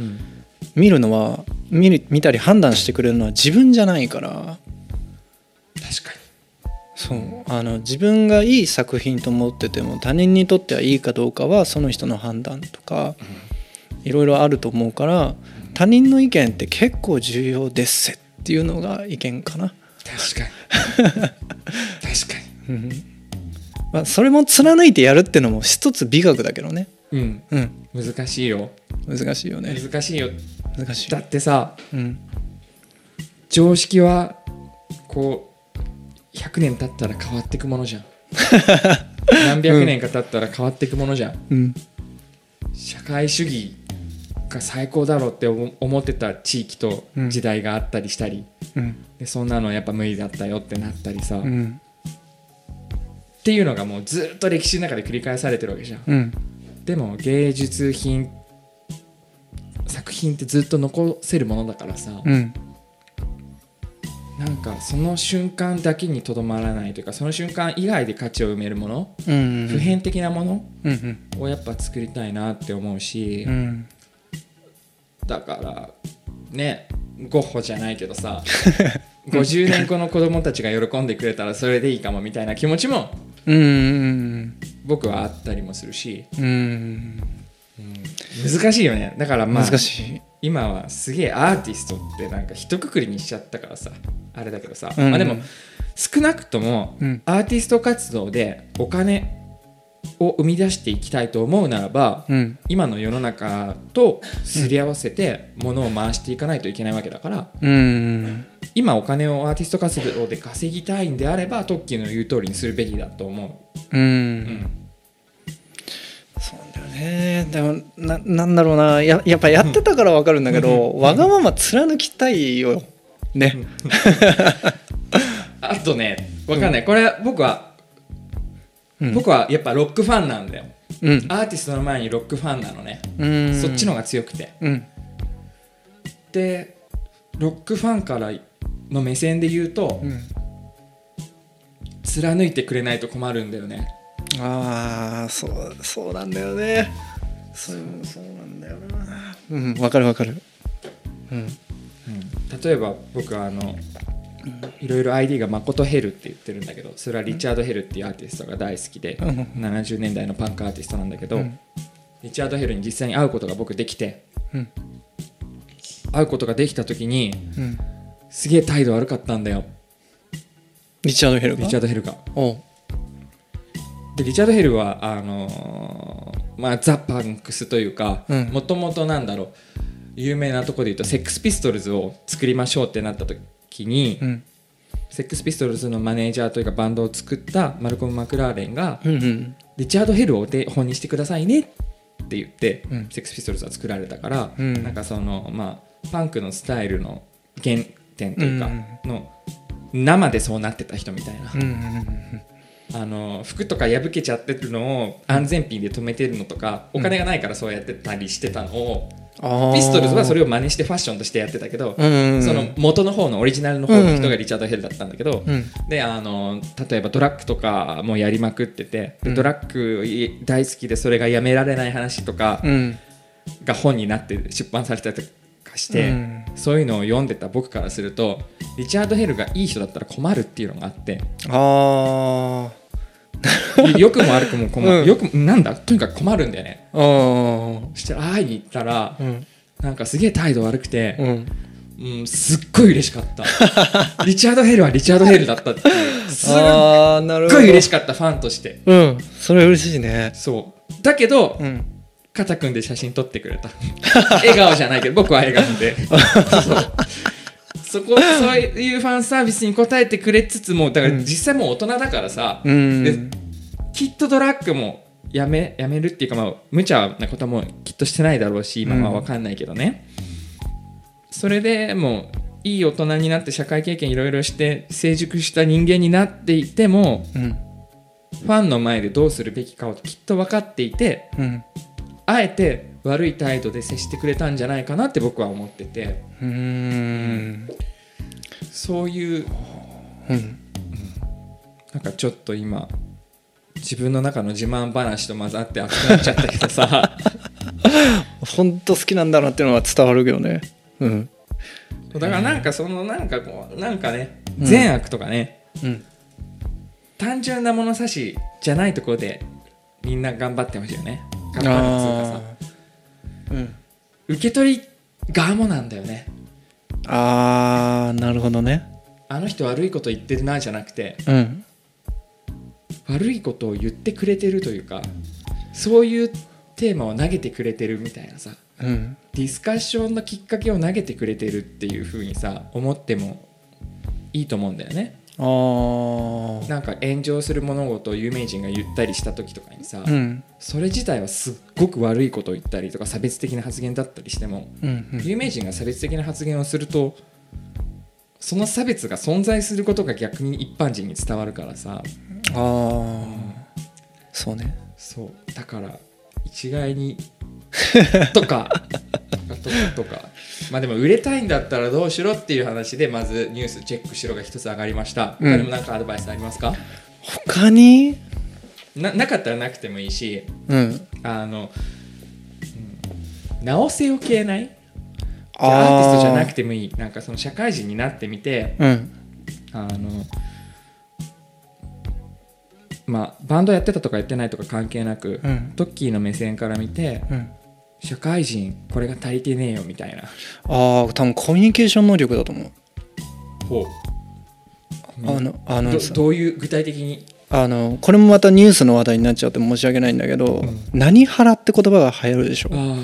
Speaker 2: 見るのは見る見たり判断してくれるのは自分じゃないから。
Speaker 1: 確か
Speaker 2: そう。あの自分がいい作品と思ってても他人にとってはいいかどうかはその人の判断とかいろいろあると思うから他人の意見って結構重要ですっていうのが意見かな。
Speaker 1: に確かに。確か
Speaker 2: うんまあ、それも貫いてやるってのも一つ美学だけどね。
Speaker 1: に、うん、
Speaker 2: うん、
Speaker 1: 難しいよ。
Speaker 2: 難しいよね。
Speaker 1: 難しいよ。
Speaker 2: 難しい
Speaker 1: だ。ってさ
Speaker 2: うん、
Speaker 1: 常識はこう100年経ったら変わっていくものじゃん。何百年か経ったら変わっていくものじゃん、
Speaker 2: うん、
Speaker 1: 社会主義が最高だろうって思思ってた地域と
Speaker 2: うん。
Speaker 1: 時代があったりしたり、
Speaker 2: うん、
Speaker 1: でそんなのやっぱ無理だったよってなったりさ、っ
Speaker 2: うん、
Speaker 1: ていうのがもうずっと歴史の中で繰り返されてるわけじゃん。
Speaker 2: うん、
Speaker 1: でも芸術品作品ってずっと残せるものだからさ、
Speaker 2: うん、
Speaker 1: なんかその瞬間だけにとどまらないというかその瞬間以外で価値を埋めるもの、
Speaker 2: うん、
Speaker 1: 普遍的なもの
Speaker 2: うん、
Speaker 1: をやっぱ作りたいなって思うし、
Speaker 2: うん、
Speaker 1: だからねゴッホじゃないけどさ 50年後の子供たちが喜んでくれたらそれでいいかもみたいな気持ちも
Speaker 2: うん、うん、
Speaker 1: 僕はあったりもするし、
Speaker 2: うん、
Speaker 1: 難しいよね。だからまあ
Speaker 2: 難しい。
Speaker 1: 今はすげえアーティストってなんか一括りにしちゃったからさ。あれだけどさ、
Speaker 2: うん。
Speaker 1: まあ、でも少なくとも
Speaker 2: うん。
Speaker 1: アーティスト活動でお金を生み出していきたいと思うならば、
Speaker 2: うん、
Speaker 1: 今の世の中とすり合わせて物を回していかないといけないわけだから、
Speaker 2: うん、
Speaker 1: 今お金をアーティスト活動で稼ぎたいんであればトッキーの言う通りにするべきだと思
Speaker 2: う。
Speaker 1: う、
Speaker 2: ん。そうだよね。でもななんだろうな。ややっぱやってたからわかるんだけど、わがまま貫きたいよ。ね。
Speaker 1: あとねわかんない、これ僕は、
Speaker 2: うん
Speaker 1: 僕はやっぱロックファンなんだよ。
Speaker 2: うん。
Speaker 1: アーティストの前にロックファンなのね、
Speaker 2: うん。
Speaker 1: そっちの方が強くて。
Speaker 2: うん。
Speaker 1: でロックファンからの目線で言うと、
Speaker 2: うん。
Speaker 1: 貫いてくれないと困るんだよね。
Speaker 2: ああそうそうなんだよね。そうそうなんだよな。うんわかるわかる。うん。
Speaker 1: 例えば僕はあの、いろいろ ID が誠ヘルって言ってるんだけどそれはリチャード・ヘルっていうアーティストが大好きで、
Speaker 2: うん。
Speaker 1: 70年代のパンクアーティストなんだけど、
Speaker 2: うん。
Speaker 1: リチャード・ヘルに実際に会うことが僕できて
Speaker 2: うん。
Speaker 1: 会うことができた時に
Speaker 2: うん。
Speaker 1: すげえ態度悪かったんだよ。
Speaker 2: リチャード・ヘルが？
Speaker 1: リチャード・ヘルが。でリチャード・ヘルはあのーまあザ・パンクスというか
Speaker 2: うん。
Speaker 1: もともとなんだろう有名なところで言うとセックスピストルズを作りましょうってなった時に、
Speaker 2: うん。
Speaker 1: セックスピストルズのマネージャーというかバンドを作ったマルコム・マクラーレンが、
Speaker 2: うんうん。
Speaker 1: リチャード・ヘルをお手本にしてくださいねって言って、
Speaker 2: うん。
Speaker 1: セックスピストルズは作られたから、
Speaker 2: うん。
Speaker 1: なんかそのまあパンクのスタイルの原点というか、
Speaker 2: うん
Speaker 1: の生でそうなってた人みたいな、
Speaker 2: うんうん。
Speaker 1: あの服とか破けちゃってるのを安全ピンで止めてるのとか、お金がないからそうやってたりしてたのを、ピストルズはそれを真似してファッションとしてやってたけど、
Speaker 2: うん。うんうん
Speaker 1: その元の方のオリジナルの方の人がリチャード・ヘルだったんだけど、
Speaker 2: うん。
Speaker 1: であの例えばドラッグとかもやりまくってて、で
Speaker 2: うん。
Speaker 1: ドラッグ大好きでそれがやめられない話とか
Speaker 2: うん。
Speaker 1: が本になって出版されたりとかして、
Speaker 2: うん。
Speaker 1: そういうのを読んでた僕からするとリチャード・ヘルがいい人だったら困るっていうのがあって
Speaker 2: あ
Speaker 1: よくも悪くも困る、
Speaker 2: うん。
Speaker 1: よくなんだ？とにかく困るんだよね。
Speaker 2: ああ
Speaker 1: そしたら会いに行ったら、
Speaker 2: うん。
Speaker 1: なんかすげえ態度悪くて、
Speaker 2: うん。
Speaker 1: うん、すっごい嬉しかった。リチャード・ヘルはリチャード・ヘルだったってすっごい嬉しかったファンとして。
Speaker 2: うん。それ嬉しいね。
Speaker 1: そう。だけど、
Speaker 2: うん。
Speaker 1: 肩組んで写真撮ってくれた。笑顔じゃないけど僕は笑顔で。そうそこそういうファンサービスに応えてくれつつもだから実際もう大人だからさ、
Speaker 2: うん。
Speaker 1: できっとドラッグもやめやめるっていうか、まあ、無茶なこともきっとしてないだろうし今は分かんないけどね、それでもういい大人になって社会経験いろいろして成熟した人間になっていても
Speaker 2: うん。
Speaker 1: ファンの前でどうするべきかをきっと分かっていて
Speaker 2: うん。
Speaker 1: あえて悪い態度で接してくれたんじゃないかなって僕は思ってて。
Speaker 2: うーん。
Speaker 1: そういう
Speaker 2: うん。
Speaker 1: なんかちょっと今自分の中の自慢話と混ざって熱くなっちゃったけどさ。
Speaker 2: 本当好きなんだなっていうのは伝わるけどね。うん。
Speaker 1: だからなんかそのなんかこうなんかね
Speaker 2: うん。
Speaker 1: 善悪とかね、
Speaker 2: うん。
Speaker 1: 単純な物差しじゃないところでみんな頑張ってほしいよね。頑張るっつうかさ
Speaker 2: うん。
Speaker 1: 受け取り側もなんだよね。
Speaker 2: あーなるほどね。
Speaker 1: あの人悪いこと言ってるなじゃなくて
Speaker 2: うん。
Speaker 1: 悪いことを言ってくれてるというかそういうテーマを投げてくれてるみたいなさ
Speaker 2: うん。
Speaker 1: ディスカッションのきっかけを投げてくれてるっていう風にさ思ってもいいと思うんだよねなんか炎上する物事を有名人が言ったりした時とかにさ、
Speaker 2: うん。
Speaker 1: それ自体はすっごく悪いことを言ったりとか差別的な発言だったりしても
Speaker 2: うんうん。
Speaker 1: 有名人が差別的な発言をするとその差別が存在することが逆に一般人に伝わるからさ。
Speaker 2: ああそうね。
Speaker 1: そう。だから一概にとかとかとかまあでも売れたいんだったらどうしろっていう話でまずニュースチェックしろが一つ上がりました。
Speaker 2: うん。
Speaker 1: 他にも何かアドバイスありますか、
Speaker 2: 他に？
Speaker 1: ななかったらなくてもいいし
Speaker 2: うん。
Speaker 1: あの、うん直せよ系ない？アーティストじゃなくてもいい。なんかその社会人になってみて
Speaker 2: うん。
Speaker 1: あのまあバンドやってたとかやってないとか関係なく、
Speaker 2: うん。
Speaker 1: トッキーの目線から見て
Speaker 2: うん
Speaker 1: 社会人これが足りてねえよみたいな。
Speaker 2: ああ多分コミュニケーション能力だと思う。
Speaker 1: ほ
Speaker 2: あのあの
Speaker 1: どういう具体的に？
Speaker 2: あのこれもまたニュースの話題になっちゃって申し訳ないんだけど、
Speaker 1: うん。
Speaker 2: 何ハラって言葉が流行るでしょ
Speaker 1: あ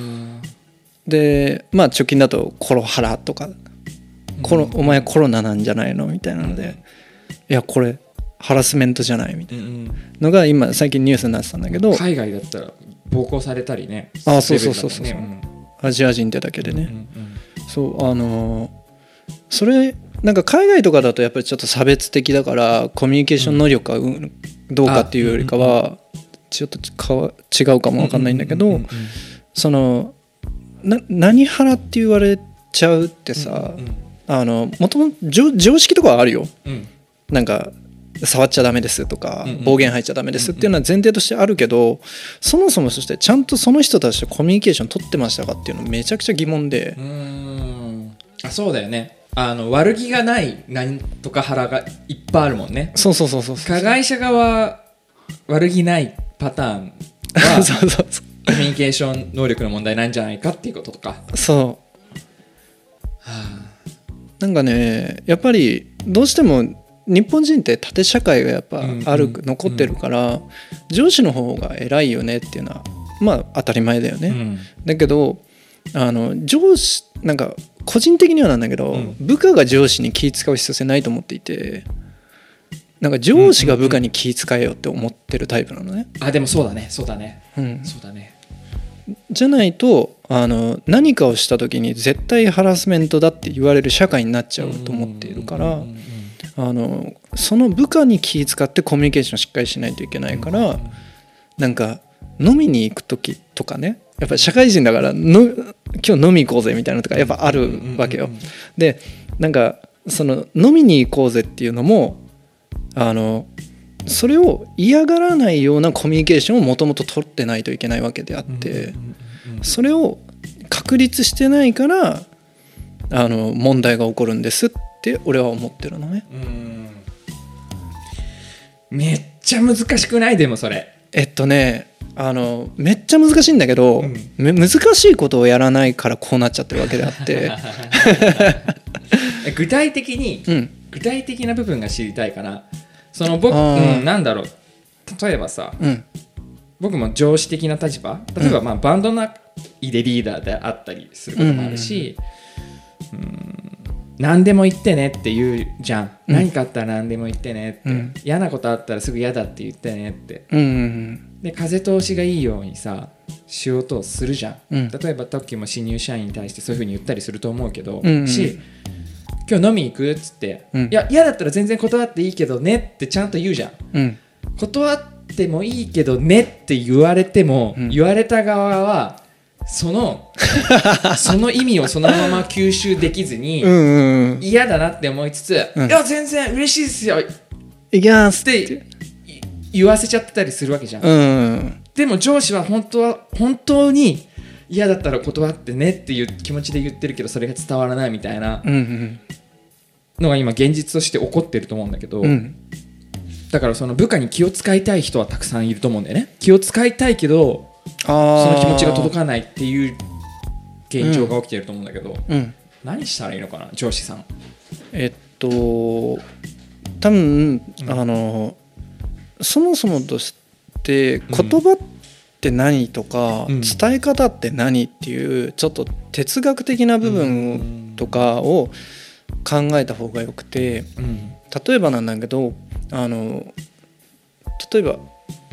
Speaker 2: でまあ直近だとコロハラとか、コロお前コロナなんじゃないのみたいなので、いやこれハラスメントじゃないみたい
Speaker 1: うんうん。
Speaker 2: なのが今最近ニュースになってたんだけど
Speaker 1: 海外だったら暴行されたりね
Speaker 2: あそうそうそうそう。
Speaker 1: ね。
Speaker 2: アジア人ってだけでね、
Speaker 1: うんうんうん。
Speaker 2: そうあのーそれなんか海外とかだとやっぱりちょっと差別的だからコミュニケーション能力がうんどうかっていうよりかはちょっとかわ違うかもわかんないんだけどそのな何腹って言われちゃうってさ
Speaker 1: うんうん
Speaker 2: あのもともと常常識とかはあるよ。
Speaker 1: うん。
Speaker 2: なんか触っちゃダメですとか暴言吐いちゃダメですっていうのは前提としてあるけどそもそもそしてちゃんとその人たちとコミュニケーション取ってましたかっていうのめちゃくちゃ疑問で。
Speaker 1: うーん。あそうだよね。あの悪気がないなんとか腹がいっぱいあるもんね。
Speaker 2: そうそうそうそう
Speaker 1: 加害者側悪気ないパターンは
Speaker 2: そうそうそ
Speaker 1: コミュニケーション能力の問題なんじゃないかっていうこととか。
Speaker 2: う。そうなんかねやっぱりどうしても日本人って縦社会がやっぱある、
Speaker 1: うんうん
Speaker 2: 残ってるから、上司の方が偉いよねっていうのはまあ当たり前だよね、
Speaker 1: うん。
Speaker 2: だけどあの上司なんか個人的にはなんだけど、
Speaker 1: うん。
Speaker 2: 部下が上司に気使う必要性ないと思っていてなんか上司が部下に気使えよって思ってるタイプなのね、
Speaker 1: あでもそうだね。そうだね。
Speaker 2: うん、
Speaker 1: そうだね。
Speaker 2: じゃないとあの何かをした時に絶対ハラスメントだって言われる社会になっちゃうと思っているから
Speaker 1: うんうんうん
Speaker 2: あのその部下に気使ってコミュニケーションしっかりしないといけないからなんか飲みに行く時とかねやっぱり社会人だからの今日飲み行こうぜみたいなのとかやっぱあるわけよ
Speaker 1: うんうんうん。
Speaker 2: でなんかその飲みに行こうぜっていうのもあのそれを嫌がらないようなコミュニケーションをもともと取ってないといけないわけであって。
Speaker 1: うんうんうんうん
Speaker 2: それを確立してないからあの問題が起こるんですって俺は思ってるのね。
Speaker 1: うん。めっちゃ難しくない？でもそれ。
Speaker 2: えっとねあのめっちゃ難しいんだけど、
Speaker 1: うん。
Speaker 2: め難しいことをやらないからこうなっちゃってるわけであって、
Speaker 1: え具体的に
Speaker 2: うん。
Speaker 1: 具体的な部分が知りたいからその僕、うん、なんだろう。例えばさ
Speaker 2: うん。
Speaker 1: 僕も上司的な立場。例えばまあバンド内でリーダーであったりすることもあるし、うん何でも言ってねって言うじゃん、
Speaker 2: うん
Speaker 1: 何かあったら何でも言ってねって、
Speaker 2: うん
Speaker 1: 嫌なことあったらすぐ嫌だって言ってねって。
Speaker 2: うんうん
Speaker 1: で風通しがいいようにさしようとするじゃん、
Speaker 2: うん。
Speaker 1: 例えば特許も新入社員に対してそういうふうに言ったりすると思うけど、
Speaker 2: うんうん。
Speaker 1: し今日飲み行く？っつって、
Speaker 2: うん
Speaker 1: いや嫌だったら全然断っていいけどねってちゃんと言うじゃん。
Speaker 2: うん
Speaker 1: 断ってもいいけどねって言われても、
Speaker 2: うん。
Speaker 1: 言われた側はその その意味をそのまま吸収できずに、嫌だなって思いつつ、
Speaker 2: うん。
Speaker 1: いや全然嬉しいですよ。っ
Speaker 2: いきます。
Speaker 1: てい言わせちゃってたりするわけじゃん、
Speaker 2: うん。
Speaker 1: でも上司は本当は本当に嫌だったら断ってねっていう気持ちで言ってるけどそれが伝わらないみたいなのが今現実として起こってると思うんだけど、
Speaker 2: うん。
Speaker 1: だからその部下に気を使いたい人はたくさんいると思うんだよね。気を使いたいけど
Speaker 2: あ
Speaker 1: その気持ちが届
Speaker 2: か
Speaker 1: かないっていう現状が起きてると思うんだけど、
Speaker 2: うん。
Speaker 1: 何したらいいのかな上司さん。
Speaker 2: えっと多分、あのそもそもとして言葉って何とか、
Speaker 1: うん。
Speaker 2: 伝え方って何っていうちょっと哲学的な部分とかを考えた方がよくて
Speaker 1: うん。
Speaker 2: 例えばなんだけどあの例えば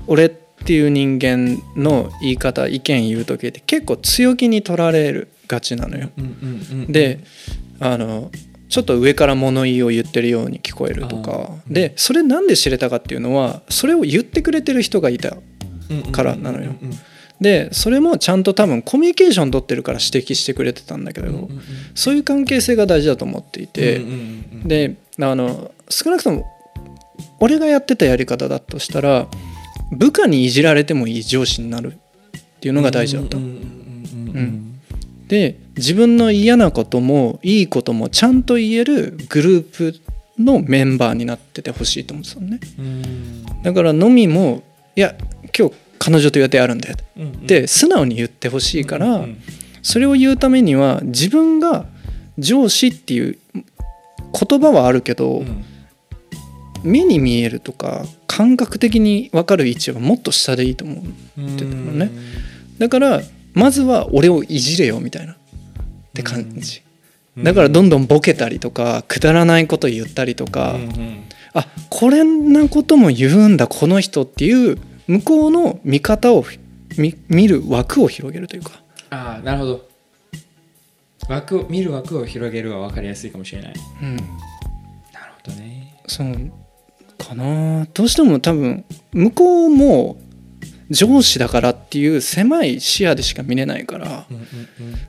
Speaker 2: 俺っていう人間の言い方意見言う時って結構強気に取られるがちなのよ。
Speaker 1: うんうんうん
Speaker 2: であのちょっと上から物言いを言ってるように聞こえるとか。でそれなんで知れたかっていうのはそれを言ってくれてる人がいたからなのよ。でそれもちゃんと多分コミュニケーション取ってるから指摘してくれてたんだけど、
Speaker 1: うんうんうん。
Speaker 2: そういう関係性が大事だと思っていて、
Speaker 1: うんうんうん。
Speaker 2: であの少なくとも俺がやってたやり方だとしたら部下にいじられてもいい上司になるっていうのが大事だった。で自分の嫌なこともいいこともちゃんと言えるグループのメンバーになっててほしいと思ってたのね。
Speaker 1: うん。
Speaker 2: だから飲みもいや今日彼女と予定あるんだよ
Speaker 1: うんうん。
Speaker 2: って素直に言ってほしいから、それを言うためには自分が上司っていう言葉はあるけど、
Speaker 1: うん。
Speaker 2: 目に見えるとか感覚的に分かる位置はもっと下でいいと思うってたのね。だからまずは俺をいじれよみたいな。って感じ、だからどんどんボケたりとかくだらないこと言ったりとか、
Speaker 1: うんうん。
Speaker 2: あこれなことも言うんだこの人っていう向こうの見方を見見る枠を広げるというか、
Speaker 1: ああなるほど。枠を見る枠を広げるは分かりやすいかもしれない。
Speaker 2: うん、
Speaker 1: なるほどね。
Speaker 2: そうかな。どうしても多分向こうも上司だからっていう狭い視野でしか見れないから
Speaker 1: うんうんうん。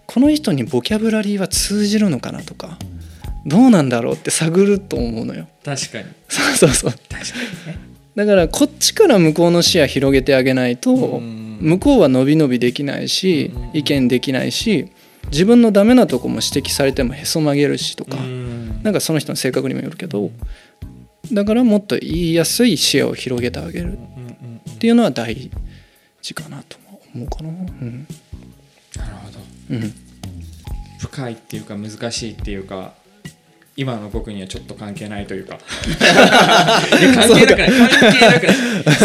Speaker 2: この人にボキャブラリーは通じるのかなとかどうなんだろうって探ると思うのよ。
Speaker 1: 確かに。
Speaker 2: そうそうそう。
Speaker 1: 確かにね。
Speaker 2: だからこっちから向こうの視野広げてあげないと
Speaker 1: うん。
Speaker 2: 向こうは伸び伸びできないし
Speaker 1: うん。
Speaker 2: 意見できないし自分のダメなとこも指摘されてもへそ曲げるしとか
Speaker 1: うん。
Speaker 2: なんかその人の性格にもよるけどだからもっと言いやすい視野を広げてあげる。
Speaker 1: うんうん
Speaker 2: っていうのは大事かなと思うかな。うん。
Speaker 1: なるほど。
Speaker 2: うん。
Speaker 1: 深いっていうか難しいっていうか今の僕にはちょっと関係ないというか。関係なくない。関係なく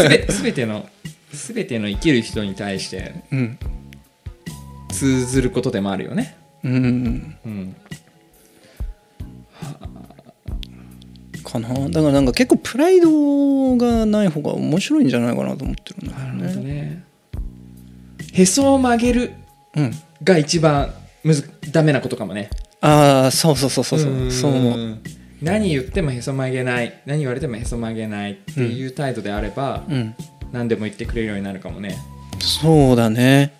Speaker 1: ない。すべてのすべての生きる人に対して
Speaker 2: うん。
Speaker 1: 通ずることでもあるよね。
Speaker 2: うん。
Speaker 1: うん
Speaker 2: かな。だからなんか結構プライドがない方が面白いんじゃないかなと思ってるんだよ
Speaker 1: なるほど
Speaker 2: ね。
Speaker 1: ねへそを曲げる
Speaker 2: うん、
Speaker 1: が一番むずダメなことかもね。
Speaker 2: ああそうそうそうそうそう。そう思う。
Speaker 1: ん何言ってもへそ曲げない。何言われてもへそ曲げないっていう態度であれば、
Speaker 2: うん、
Speaker 1: 何でも言ってくれるようになるかもね。
Speaker 2: そうだね。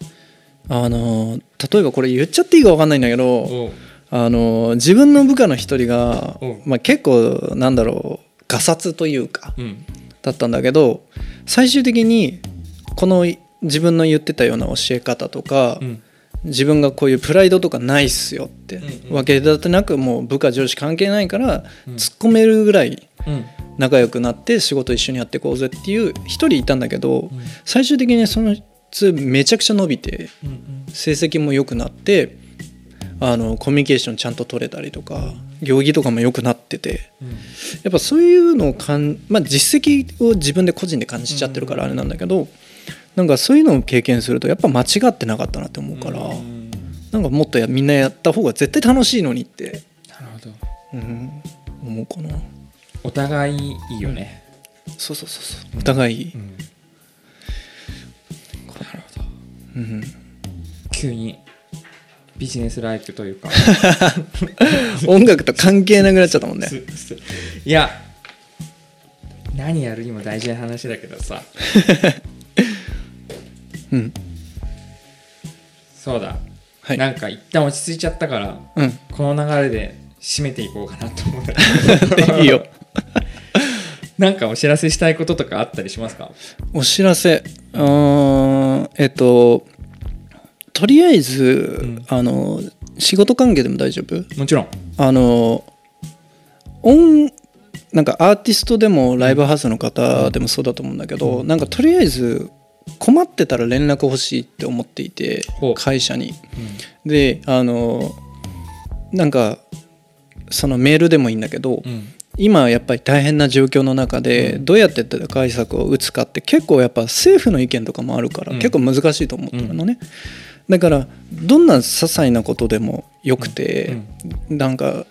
Speaker 2: あの例えばこれ言っちゃっていいか分かんないんだけどあの自分の部下の一人がまあ、結構なんだろうガサツというか
Speaker 1: うん。
Speaker 2: だったんだけど最終的にこの自分の言ってたような教え方とか、
Speaker 1: うん。
Speaker 2: 自分がこういうプライドとかないっすよって
Speaker 1: うんうん。
Speaker 2: わけだってなくもう部下上司関係ないから
Speaker 1: うん。
Speaker 2: 突っ込めるぐらい
Speaker 1: うん。
Speaker 2: 仲良くなって仕事一緒にやっていこうぜっていう一人いたんだけど
Speaker 1: うん。
Speaker 2: 最終的にそのつめちゃくちゃ伸びて
Speaker 1: うん。
Speaker 2: 成績も良くなってあのコミュニケーションちゃんと取れたりとか行儀とかも良くなってて
Speaker 1: うん。
Speaker 2: やっぱそういうのをかん、まあ、実績を自分で個人で感じちゃってるからあれなんだけどなんかそういうのを経験するとやっぱ間違ってなかったなって思うから。
Speaker 1: うん。
Speaker 2: なんかもっとやみんなやった方が絶対楽しいのにって、
Speaker 1: なるほど。
Speaker 2: うん、思うかな。
Speaker 1: お互いいいよね、
Speaker 2: そうそうそうそう。お互い、
Speaker 1: うん。なるほど。
Speaker 2: うん、
Speaker 1: 急にビジネスライクというか。
Speaker 2: 音楽と関係なくなっちゃったもんね。
Speaker 1: いや何やるにも大事な話だけどさ。
Speaker 2: うん。
Speaker 1: そうだ、
Speaker 2: はい。
Speaker 1: なんか一旦落ち着いちゃったから
Speaker 2: うん。
Speaker 1: この流れで締めていこうかなと思うんだけど
Speaker 2: いいよ。
Speaker 1: なんかお知らせしたいこととかあったりしますか？
Speaker 2: お知らせ。うーんえっととりあえず、
Speaker 1: ん。
Speaker 2: あの仕事関係でも大丈夫？
Speaker 1: もちろん。
Speaker 2: あの音なんかアーティストでもライブハウスの方でもそうだと思うんだけど、なんかとりあえず困ってたら連絡欲しいって思っていて会社に。であのなんかそのメールでもいいんだけど、
Speaker 1: うん。
Speaker 2: 今やっぱり大変な状況の中でどうやって打開策を打つかって結構やっぱ政府の意見とかもあるから
Speaker 1: うん。
Speaker 2: 結構難しいと思ってるのね、だからどんな些細なことでもよくて、なんか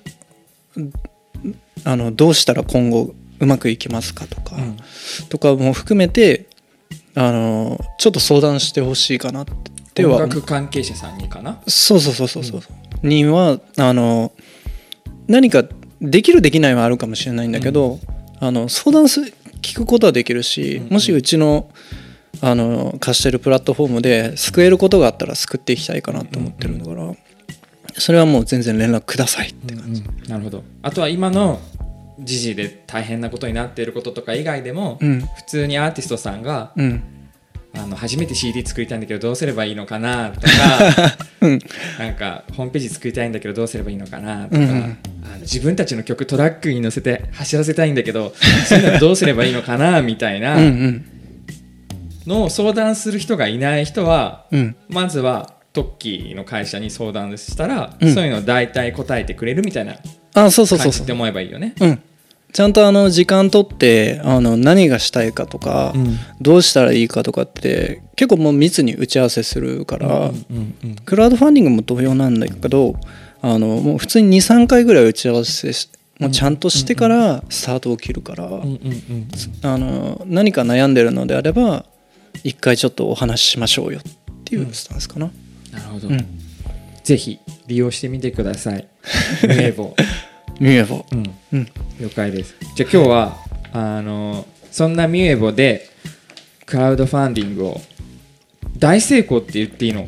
Speaker 2: あのどうしたら今後うまくいきますかとか、
Speaker 1: うん。
Speaker 2: とかも含めてあのちょっと相談してほしいかなっては。
Speaker 1: 音楽関係者さんにかな？
Speaker 2: そうそうそうそうそう、にはあの何かできるできないはあるかもしれないんだけど、あの相談す聞くことはできるし、
Speaker 1: うんうん。
Speaker 2: もしうちのあの貸してるプラットフォームで救えることがあったら救っていきたいかなと思ってるんだから、それはもう全然連絡くださいって感じ、
Speaker 1: なるほど。あとは今の時事で大変なことになっていることとか以外でも、
Speaker 2: うん。
Speaker 1: 普通にアーティストさんが
Speaker 2: うん。
Speaker 1: あの初めて CD 作りたいんだけどどうすればいいのかなとか
Speaker 2: うん。
Speaker 1: なんかホームページ作りたいんだけどどうすればいいのかなとか、
Speaker 2: うんうん。
Speaker 1: あの自分たちの曲トラックに乗せて走らせたいんだけどそういうのどうすればいいのかなみたいな
Speaker 2: うんうん
Speaker 1: のを相談する人がいない人は
Speaker 2: うん。
Speaker 1: まずはトッキーの会社に相談したら、
Speaker 2: うん。
Speaker 1: そういうのを大体答えてくれるみたいな
Speaker 2: あそうそうそう
Speaker 1: って思えばいいよね。
Speaker 2: うん。ちゃんとあの時間取ってあの何がしたいかとか、
Speaker 1: うん。
Speaker 2: どうしたらいいかとかって結構もう密に打ち合わせするから、クラウドファンディングも同様なんだけどあのもう普通に23回ぐらい打ち合わせしもうちゃんとしてからスタートを切るから、あの何か悩んでるのであれば一回ちょっとお話ししましょうよっていうスタンスかな。
Speaker 1: なるほど、
Speaker 2: うん。
Speaker 1: ぜひ利用してみてください。名簿、
Speaker 2: ミュエボ
Speaker 1: うん、
Speaker 2: うん。
Speaker 1: 了解です。じゃあ今日はあのそんなミュエボでクラウドファンディングを大成功って言っていいの？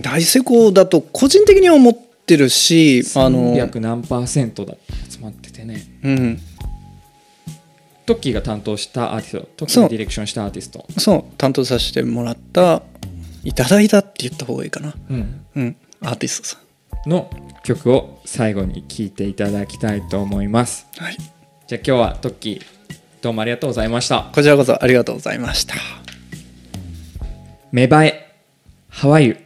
Speaker 2: 大成功だと個人的には思ってってるしあの
Speaker 1: 300何パーセントだ集まっててね
Speaker 2: うん
Speaker 1: トッキーが担当したアーティストトッキーがディレクションしたアーティスト。
Speaker 2: そう。担当させてもらったいただいたって言った方がいいかな。
Speaker 1: うん。
Speaker 2: うん。アーティストさ
Speaker 1: の曲を最後に聴いていただきたいと思います。
Speaker 2: んはい。
Speaker 1: じゃあ今日はトッキーどうもありがとうございました。
Speaker 2: こちらこそありがとうございました。
Speaker 1: 芽生えハワイ。ユ